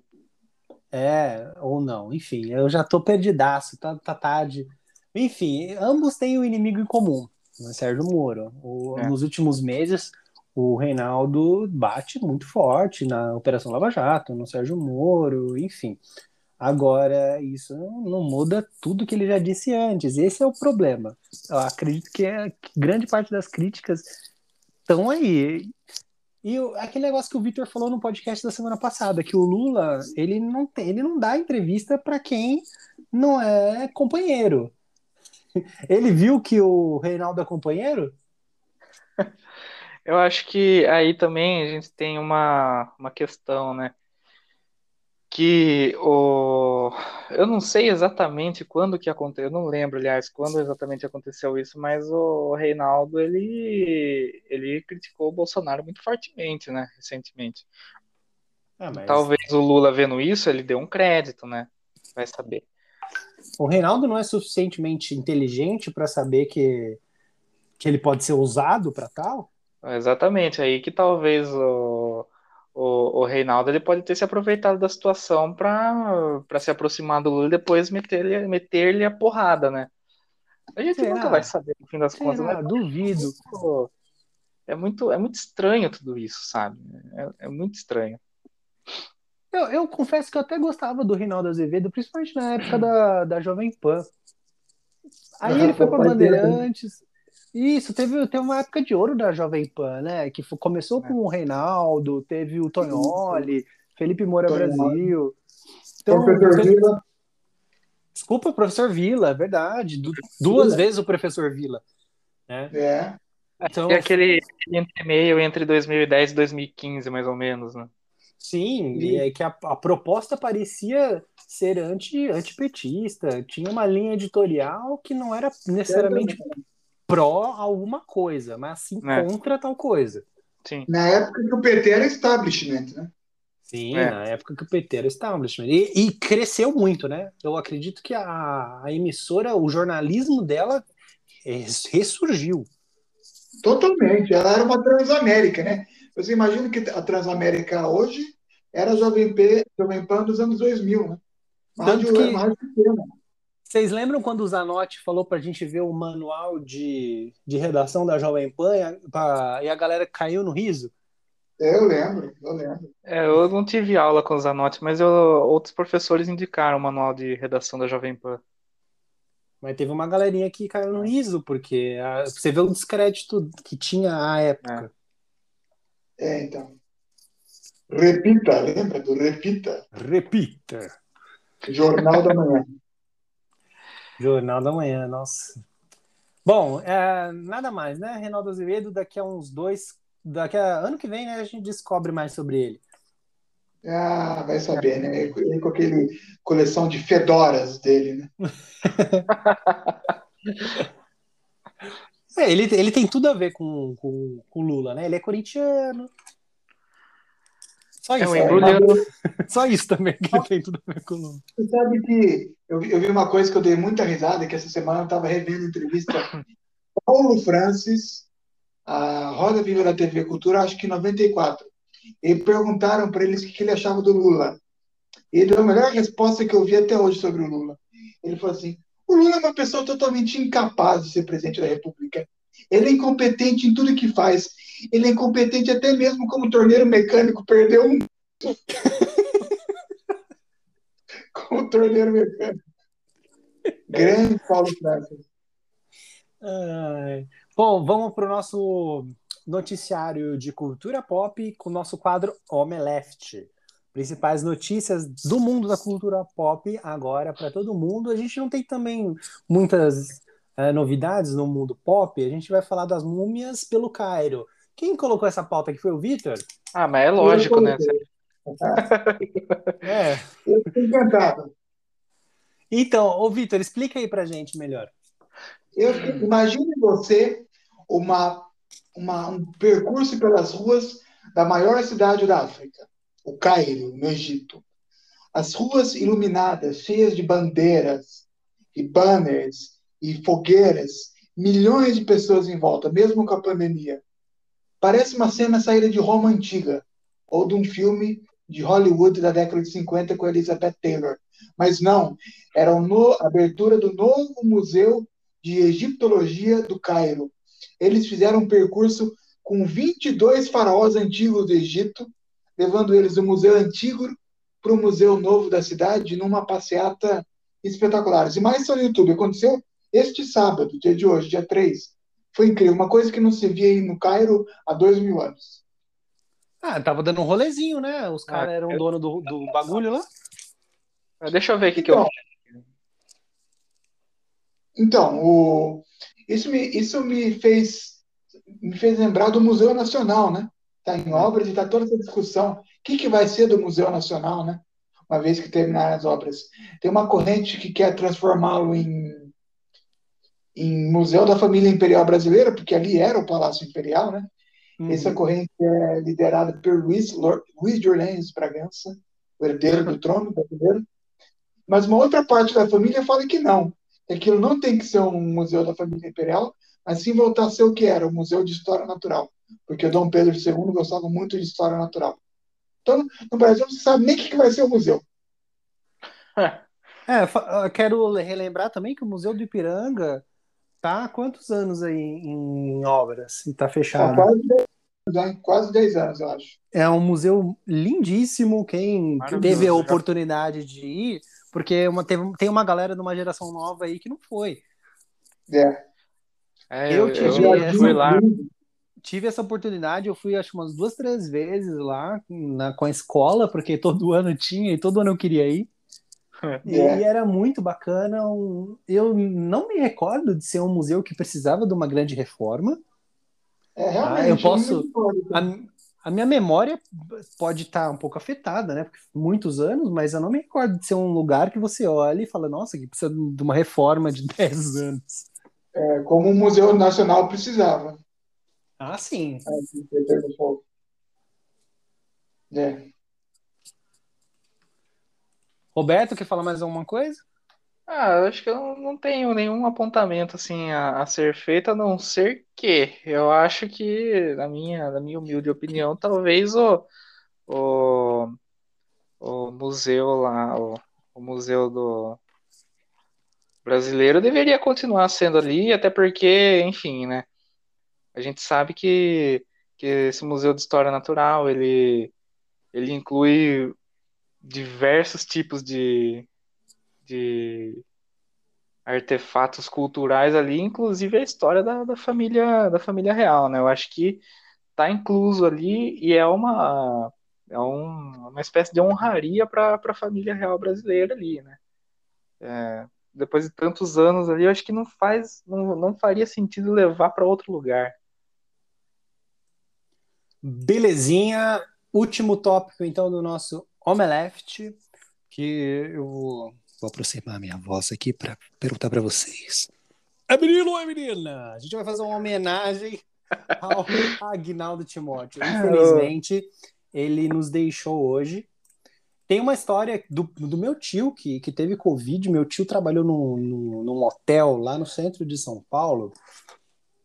É, ou não, enfim, eu já tô perdidaço, tá, tá tarde. Enfim, ambos têm um inimigo em comum, né, Sérgio Moro. O, é. Nos últimos meses, o Reinaldo bate muito forte na Operação Lava Jato, no Sérgio Moro, enfim. Agora, isso não muda tudo que ele já disse antes. Esse é o problema. Eu acredito que, é, que grande parte das críticas estão aí. E aquele negócio que o Victor falou no podcast da semana passada, que o Lula, ele não tem, ele não dá entrevista para quem não é companheiro. Ele viu que o Reinaldo é companheiro? Eu acho que aí também a gente tem uma, uma questão, né? Que o eu não sei exatamente quando que aconteceu, eu não lembro, aliás, quando exatamente aconteceu isso, mas o Reinaldo ele ele criticou o Bolsonaro muito fortemente, né, recentemente. Ah, mas... Talvez o Lula vendo isso, ele deu um crédito, né? Vai saber. O Reinaldo não é suficientemente inteligente para saber que que ele pode ser usado para tal? Exatamente, aí que talvez o o, o Reinaldo ele pode ter se aproveitado da situação para se aproximar do Lula e depois meter-lhe meter a porrada, né? A gente Será? nunca vai saber no fim das Será? contas. Mas duvido. é muito, é muito estranho tudo isso, sabe? É, é muito estranho. Eu, eu, confesso que eu até gostava do Reinaldo Azevedo, principalmente na época da, da Jovem Pan. Aí ele foi para Bandeirantes, isso, teve, teve uma época de ouro da Jovem Pan, né? Que foi, começou é. com o Reinaldo, teve o Tonholi, Felipe Moura Tonholi. Brasil. Então, professor Vila. Desculpa, professor Vila, é verdade. Du duas Vila. vezes o professor Vila. Né? É. Então, é aquele entre meio entre 2010 e 2015, mais ou menos, né? Sim, e é que a, a proposta parecia ser anti, antipetista, tinha uma linha editorial que não era necessariamente pró alguma coisa, mas assim é. contra tal coisa. Sim. Na época que o PT era establishment, né? Sim, é. na época que o PT era establishment. E, e cresceu muito, né? Eu acredito que a, a, emissora, o jornalismo dela ressurgiu. Totalmente. Ela era uma Transamérica, né? Você imagina que a Transamérica hoje era a Jovem, P, Jovem Pan dos anos 2000, né? Rádio, que... rádio pequena Vocês lembram quando o Zanotti falou para a gente ver o manual de, de redação da Jovem Pan e a galera caiu no riso? Eu lembro, eu lembro. É, eu não tive aula com o Zanotti, mas eu, outros professores indicaram o manual de redação da Jovem Pan. Mas teve uma galerinha que caiu no riso, porque a, você vê o descrédito que tinha à época. É, é então. Repita, lembra do Repita? Repita. Jornal da Manhã. Jornal da Manhã, nossa. Bom, é, nada mais, né? Reinaldo Azevedo, daqui a uns dois, daqui a ano que vem, né, a gente descobre mais sobre ele. Ah, vai saber, né? Ele com aquele coleção de fedoras dele, né? é, ele, ele tem tudo a ver com, com Lula, né? Ele é corintiano. Só isso. É um né? Só isso também que tem tudo a ver com o. Você sabe que eu, eu vi uma coisa que eu dei muita risada, que essa semana eu estava revendo entrevista Paulo Francis, a Roda Viva da TV Cultura, acho que em 94 e perguntaram para eles o que ele achava do Lula. Ele deu a melhor resposta que eu vi até hoje sobre o Lula. Ele falou assim: o Lula é uma pessoa totalmente incapaz de ser presidente da República. Ele é incompetente em tudo que faz. Ele é incompetente até mesmo como torneiro mecânico. Perdeu um. como torneiro mecânico. Grande Paulo Francis. Bom, vamos para o nosso noticiário de cultura pop com o nosso quadro Omeleft. Principais notícias do mundo da cultura pop agora para todo mundo. A gente não tem também muitas é, novidades no mundo pop. A gente vai falar das múmias pelo Cairo. Quem colocou essa pauta aqui foi o Vitor? Ah, mas é lógico, né? é. Eu encantado. Então, ô Vitor, explica aí pra gente melhor. Eu, imagine você uma uma, um percurso pelas ruas da maior cidade da África, o Cairo, no Egito. As ruas iluminadas, cheias de bandeiras e banners e fogueiras, milhões de pessoas em volta, mesmo com a pandemia. Parece uma cena saída de Roma antiga ou de um filme de Hollywood da década de 50 com Elizabeth Taylor. Mas não, era a abertura do novo Museu de Egiptologia do Cairo, eles fizeram um percurso com 22 faraós antigos do Egito, levando eles do Museu Antigo para o Museu Novo da cidade, numa passeata espetacular. E mais só no YouTube. Aconteceu este sábado, dia de hoje, dia 3. Foi incrível. Uma coisa que não se via aí no Cairo há dois mil anos. Ah, tava dando um rolezinho, né? Os caras ah, eram eu... dono do, do bagulho lá. Ah, deixa eu ver aqui então, que eu. Então, o... Isso me, isso me fez me fez lembrar do Museu Nacional, né? Está em obras e está toda essa discussão. O que, que vai ser do Museu Nacional, né? Uma vez que terminarem as obras. Tem uma corrente que quer transformá-lo em, em Museu da Família Imperial Brasileira, porque ali era o Palácio Imperial, né? Uhum. Essa corrente é liderada por Luiz, Luiz de Orleans Bragança, o herdeiro do trono brasileiro. Mas uma outra parte da família fala que não, aquilo não tem que ser um museu da família imperial, mas sim voltar a ser o que era, o Museu de História Natural, porque o Dom Pedro II gostava muito de história natural. Então, no Brasil, não se sabe nem o que vai ser o museu. É, quero relembrar também que o Museu do Ipiranga tá há quantos anos aí em obras e tá fechado? Tá quase 10, quase 10 anos, eu acho. É um museu lindíssimo. Quem teve a oportunidade de ir, porque uma, teve, tem uma galera de uma geração nova aí que não foi. É. é eu, tive eu, essa, fui lá. Tive essa oportunidade, eu fui acho umas duas, três vezes lá na, com a escola, porque todo ano tinha e todo ano eu queria ir. É. E era muito bacana. Um, eu não me recordo de ser um museu que precisava de uma grande reforma. É, realmente. Ah, eu posso. A, a minha memória pode estar tá um pouco afetada, né? Porque muitos anos, mas eu não me recordo de ser um lugar que você olha e fala, nossa, que precisa de uma reforma de 10 anos. É, como o Museu Nacional precisava. Ah, sim. É. Roberto, quer falar mais alguma coisa? Ah, eu acho que eu não tenho nenhum apontamento assim a, a ser feito, a não ser que eu acho que, na minha, na minha humilde opinião, talvez o, o, o museu lá, o, o museu do brasileiro deveria continuar sendo ali, até porque, enfim, né? A gente sabe que, que esse Museu de História Natural, ele, ele inclui diversos tipos de, de artefatos culturais ali, inclusive a história da, da família da família real, né? Eu acho que está incluso ali e é uma é um, uma espécie de honraria para a família real brasileira ali, né? É, depois de tantos anos ali, eu acho que não faz, não, não faria sentido levar para outro lugar. Belezinha. Último tópico, então, do nosso Omeleft, que eu vou, vou aproximar minha voz aqui para perguntar para vocês. É menino ou é menina? A gente vai fazer uma homenagem ao Agnaldo Timóteo. Infelizmente, ele nos deixou hoje. Tem uma história do, do meu tio que, que teve Covid. Meu tio trabalhou num, num, num hotel lá no centro de São Paulo,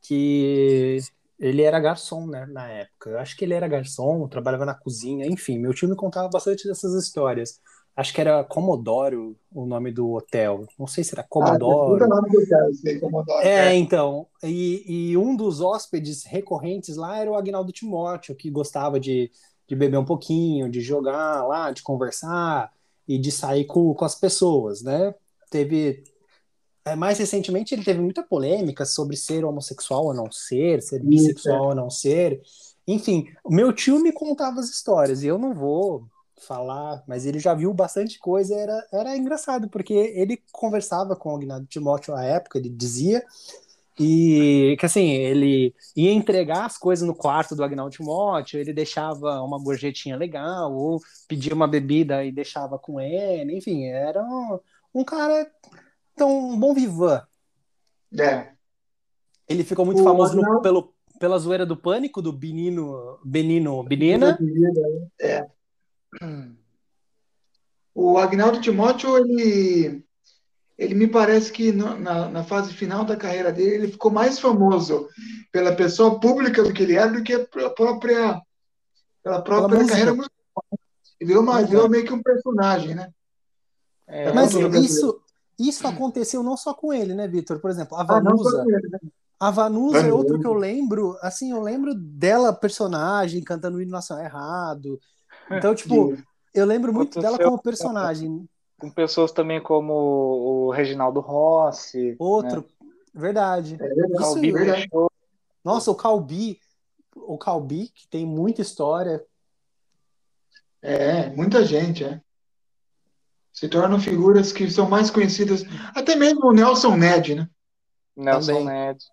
que ele era garçom, né, na época. Eu acho que ele era garçom, trabalhava na cozinha, enfim. Meu tio me contava bastante dessas histórias. Acho que era Comodoro o nome do hotel. Não sei se era Comodoro. Ah, nome do hotel, sei, Comodoro. É, então. E, e um dos hóspedes recorrentes lá era o Agnaldo Timóteo, que gostava de de beber um pouquinho, de jogar lá, de conversar e de sair com, com as pessoas, né? Teve é, mais recentemente ele teve muita polêmica sobre ser homossexual ou não ser, ser bissexual ou não ser. Enfim, o meu tio me contava as histórias e eu não vou falar, mas ele já viu bastante coisa, era, era engraçado, porque ele conversava com o Agnaldo Timóteo à época, ele dizia e que assim, ele ia entregar as coisas no quarto do Agnaldo Timóteo, ele deixava uma gorjetinha legal, ou pedia uma bebida e deixava com ele, enfim, era um, um cara tão um bom vivan. É. Ele ficou muito o famoso no, pelo, pela zoeira do pânico do Benino, Benino Benina. É. O Agnaldo Timóteo, ele ele me parece que no, na, na, fase final da carreira dele, ele ficou mais famoso pela pessoa pública do que ele era do que pela própria, pela própria pela carreira musical. Ele virou, uma, virou meio que um personagem, né? É, mas isso, isso aconteceu não só com ele, né, Vitor? Por exemplo, a ah, Vanusa. Ah, ele, né? A Vanusa é outro que eu lembro, assim, eu lembro dela personagem cantando o hino nacional errado. Então, tipo, eu lembro muito dela como personagem com pessoas também como o Reginaldo Rossi. Outro, né? verdade. É verdade. Calbi, verdade. Nossa, o Calbi, o Calbi, que tem muita história. É, muita gente, é. Se tornam figuras que são mais conhecidas, até mesmo o Nelson Ned, né? Nelson Também. Ned.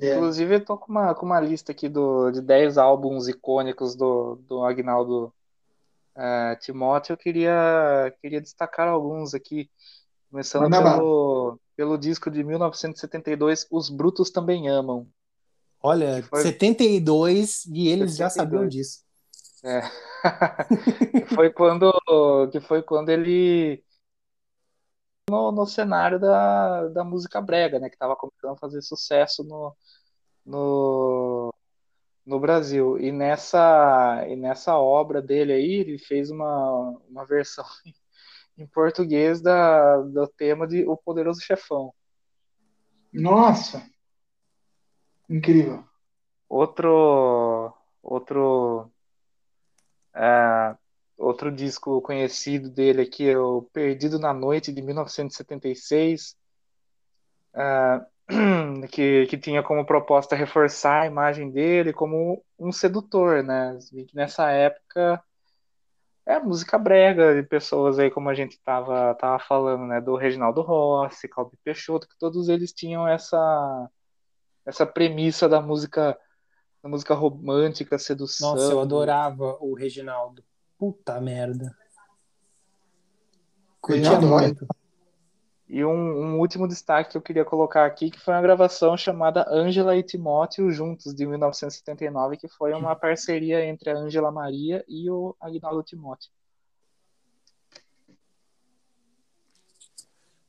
É. Inclusive, eu tô com uma, com uma lista aqui do, de 10 álbuns icônicos do, do Agnaldo uh, Timóteo, eu queria, queria destacar alguns aqui, começando pelo, pelo disco de 1972, Os Brutos Também Amam. Olha, foi... 72 e eles 72. já sabiam disso. É. foi quando que foi quando ele no, no cenário da, da música brega, né, que estava começando a fazer sucesso no, no no Brasil. E nessa, e nessa obra dele aí, ele fez uma, uma versão em português da, do tema de O Poderoso Chefão. Nossa! Incrível. Outro, outro, é, outro disco conhecido dele aqui é o Perdido na Noite, de 1976. É, que, que tinha como proposta reforçar a imagem dele como um sedutor, né? Nessa época é música brega de pessoas aí, como a gente tava, tava falando, né? Do Reginaldo Rossi, Calbi Peixoto, que todos eles tinham essa, essa premissa da música da música romântica, sedução. Nossa, eu adorava o Reginaldo. Puta merda. Curtia muito. E um, um, último destaque que eu queria colocar aqui, que foi uma gravação chamada Ângela e Timóteo Juntos, de 1979, que foi uma parceria entre a Ângela Maria e o Agnaldo Timóteo.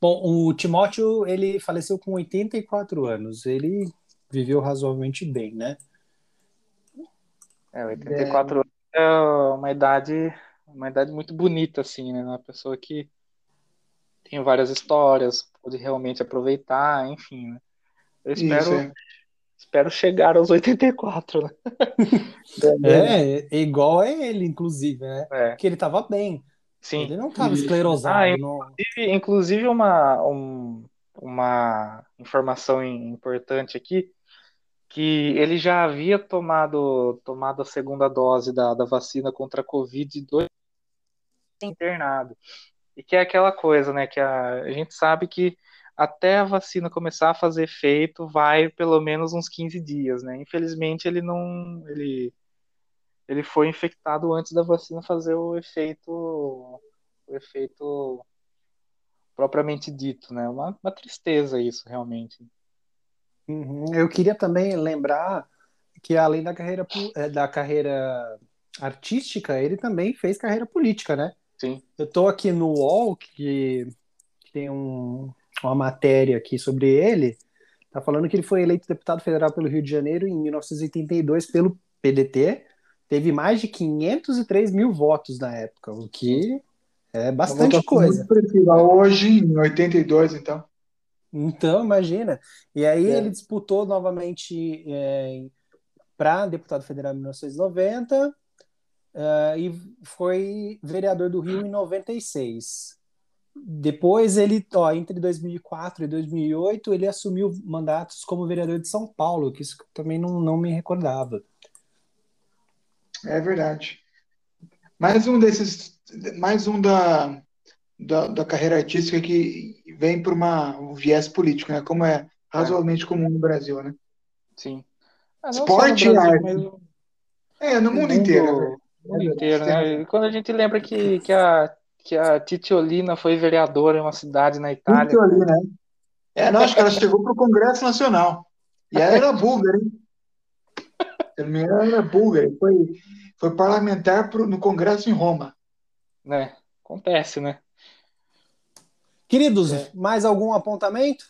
Bom, o Timóteo, ele faleceu com 84 anos. Ele viveu razoavelmente bem, né? É, 84 é... anos é uma idade, uma idade muito bonita, assim, né? Uma pessoa que tem várias histórias, pode realmente aproveitar, enfim. Né? Eu espero, Isso, é. espero chegar aos 84, né? é, é, igual a ele, inclusive, né? É. Que ele tava bem. Sim. Ele não estava esclerosado. Ah, inclusive, inclusive uma, um, uma informação importante aqui, que ele já havia tomado, tomado a segunda dose da, da vacina contra a Covid dois internado. E que é aquela coisa, né? Que a, a gente sabe que até a vacina começar a fazer efeito vai pelo menos uns 15 dias, né? Infelizmente ele não. Ele, ele foi infectado antes da vacina fazer o efeito. O efeito propriamente dito, né? Uma, uma tristeza isso, realmente. Uhum. Eu queria também lembrar que além da carreira eh, da carreira artística, ele também fez carreira política, né? Sim. Eu estou aqui no UOL, que, que tem um, uma matéria aqui sobre ele, tá falando que ele foi eleito deputado federal pelo Rio de Janeiro em 1982 pelo PDT, teve mais de 503 mil votos na época, o que é bastante coisa. Hoje, em 82, então. Então, imagina. E aí é. ele disputou novamente é, para deputado federal em 1990 uh, é, e foi vereador do Rio em 96. Depois ele, ó, entre 2004 e 2008, ele assumiu mandatos como vereador de São Paulo, que isso também não, não me recordava. É verdade. Mais um desses, mais um da, da, da carreira artística que vem por uma, um viés político, né? Como é razoavelmente comum no Brasil, né? Sim. Ah, Esporte e arte. Mas... É, no mundo, mundo inteiro. No mundo inteiro, né? quando a gente lembra que, que, a, que a Titiolina foi vereadora em uma cidade na Itália. Titiolina, né? É, não, acho que ela chegou para o Congresso Nacional. E ela era búlgara, hein? Também era búlgara. Foi, foi parlamentar pro, no Congresso em Roma. Né? Acontece, né? Queridos, é. mais algum apontamento?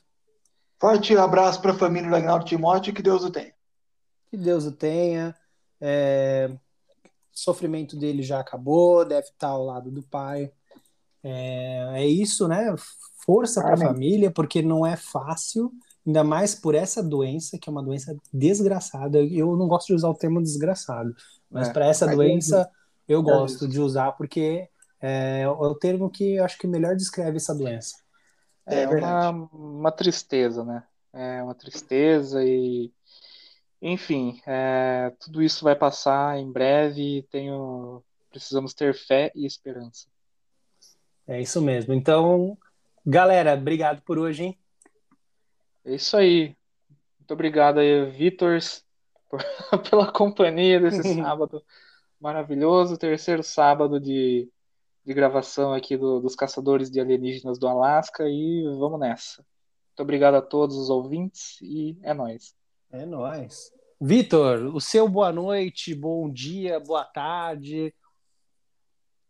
Forte abraço para a família do Agnaldo Timóteo, que Deus o tenha. Que Deus o tenha. É... O sofrimento dele já acabou, deve estar ao lado do pai. É, é isso, né? Força para a família, porque não é fácil, ainda mais por essa doença, que é uma doença desgraçada. Eu não gosto de usar o termo desgraçado, mas é, para essa doença eu é gosto de usar, porque é, é o termo que acho que melhor descreve essa doença. É, é uma, uma tristeza, né? É uma tristeza e enfim, é, tudo isso vai passar em breve. Tenho, precisamos ter fé e esperança. É isso mesmo. Então, galera, obrigado por hoje, hein? É isso aí. Muito obrigado aí, Vitor, pela companhia desse sábado maravilhoso, terceiro sábado de de gravação aqui do, dos Caçadores de Alienígenas do Alasca e vamos nessa. Muito obrigado a todos os ouvintes e é nóis. É nóis. Vitor, o seu boa noite, bom dia, boa tarde.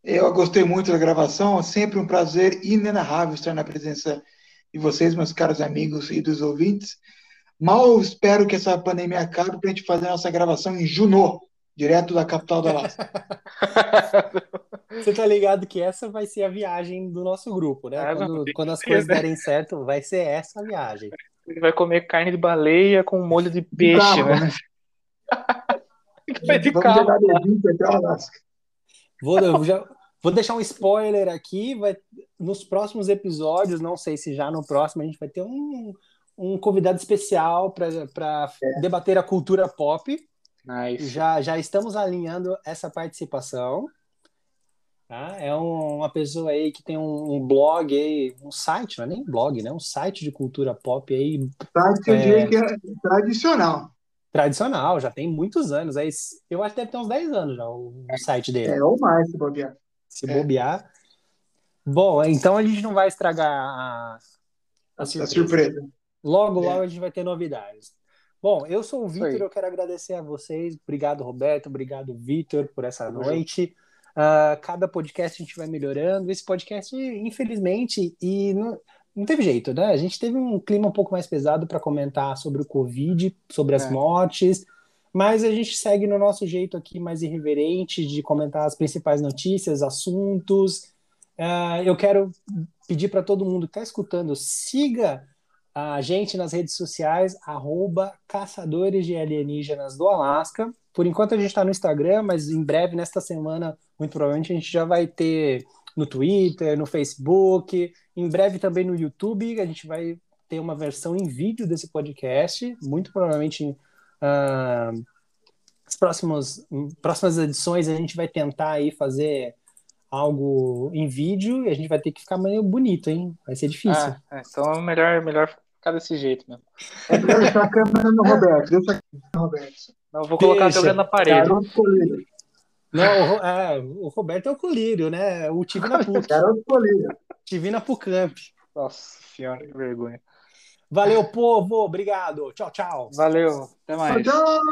Eu gostei muito da gravação, é sempre um prazer inenarrável estar na presença de vocês, meus caros amigos e dos ouvintes. Mal espero que essa pandemia acabe para a gente fazer a nossa gravação em Juno, direto da capital do Alasca. Você tá ligado que essa vai ser a viagem do nosso grupo, né? É, quando, quando, as coisas derem certo, vai ser essa a viagem. Ele vai comer carne de baleia com molho de peixe, carro, né? vai de carro. Vou, já, vou deixar um spoiler aqui. Vai, nos próximos episódios, não sei se já no próximo, a gente vai ter um, um convidado especial para é. debater a cultura pop. Nice. Já, já estamos alinhando essa participação. Tá? É um, uma pessoa aí que tem um, um, blog aí, um site, não é nem blog, né? Um site de cultura pop aí. Site é, que é tradicional. Tradicional, já tem muitos anos. Aí, eu acho que deve ter uns 10 anos já o, o site dele. É, ou mais, se bobear. Se é. bobear. Bom, então a gente não vai estragar a, a surpresa. A surpresa. Logo, é. logo a gente vai ter novidades. Bom, eu sou o Vitor, eu quero agradecer a vocês. Obrigado, Roberto. Obrigado, Vitor, por essa noite. Uh, cada podcast a gente vai melhorando. Esse podcast, infelizmente, e não, não teve jeito, né? A gente teve um clima um pouco mais pesado para comentar sobre o Covid, sobre as é. mortes, mas a gente segue no nosso jeito aqui mais irreverente de comentar as principais notícias, assuntos. Uh, eu quero pedir para todo mundo que está escutando, siga a gente nas redes sociais, arroba Caçadores de Alienígenas do Alasca. Por enquanto a gente está no Instagram, mas em breve, nesta semana, muito provavelmente a gente já vai ter no Twitter, no Facebook, em breve também no YouTube, a gente vai ter uma versão em vídeo desse podcast, muito provavelmente uh, as próximas, próximas edições a gente vai tentar aí fazer algo em vídeo e a gente vai ter que ficar meio bonito, hein? Vai ser difícil. Ah, então é melhor, melhor ficar desse jeito mesmo. É deixar a câmera no Roberto. Deixa a câmera no Roberto. Não, vou colocar Deixa. a câmera na parede. Não, o, é, o Roberto é o colírio, né? O Tive na PUC. Garoto colírio. Tive na PUCamp. Nossa senhora, que vergonha. Valeu, povo. Obrigado. Tchau, tchau. Valeu. Até mais. Tchau.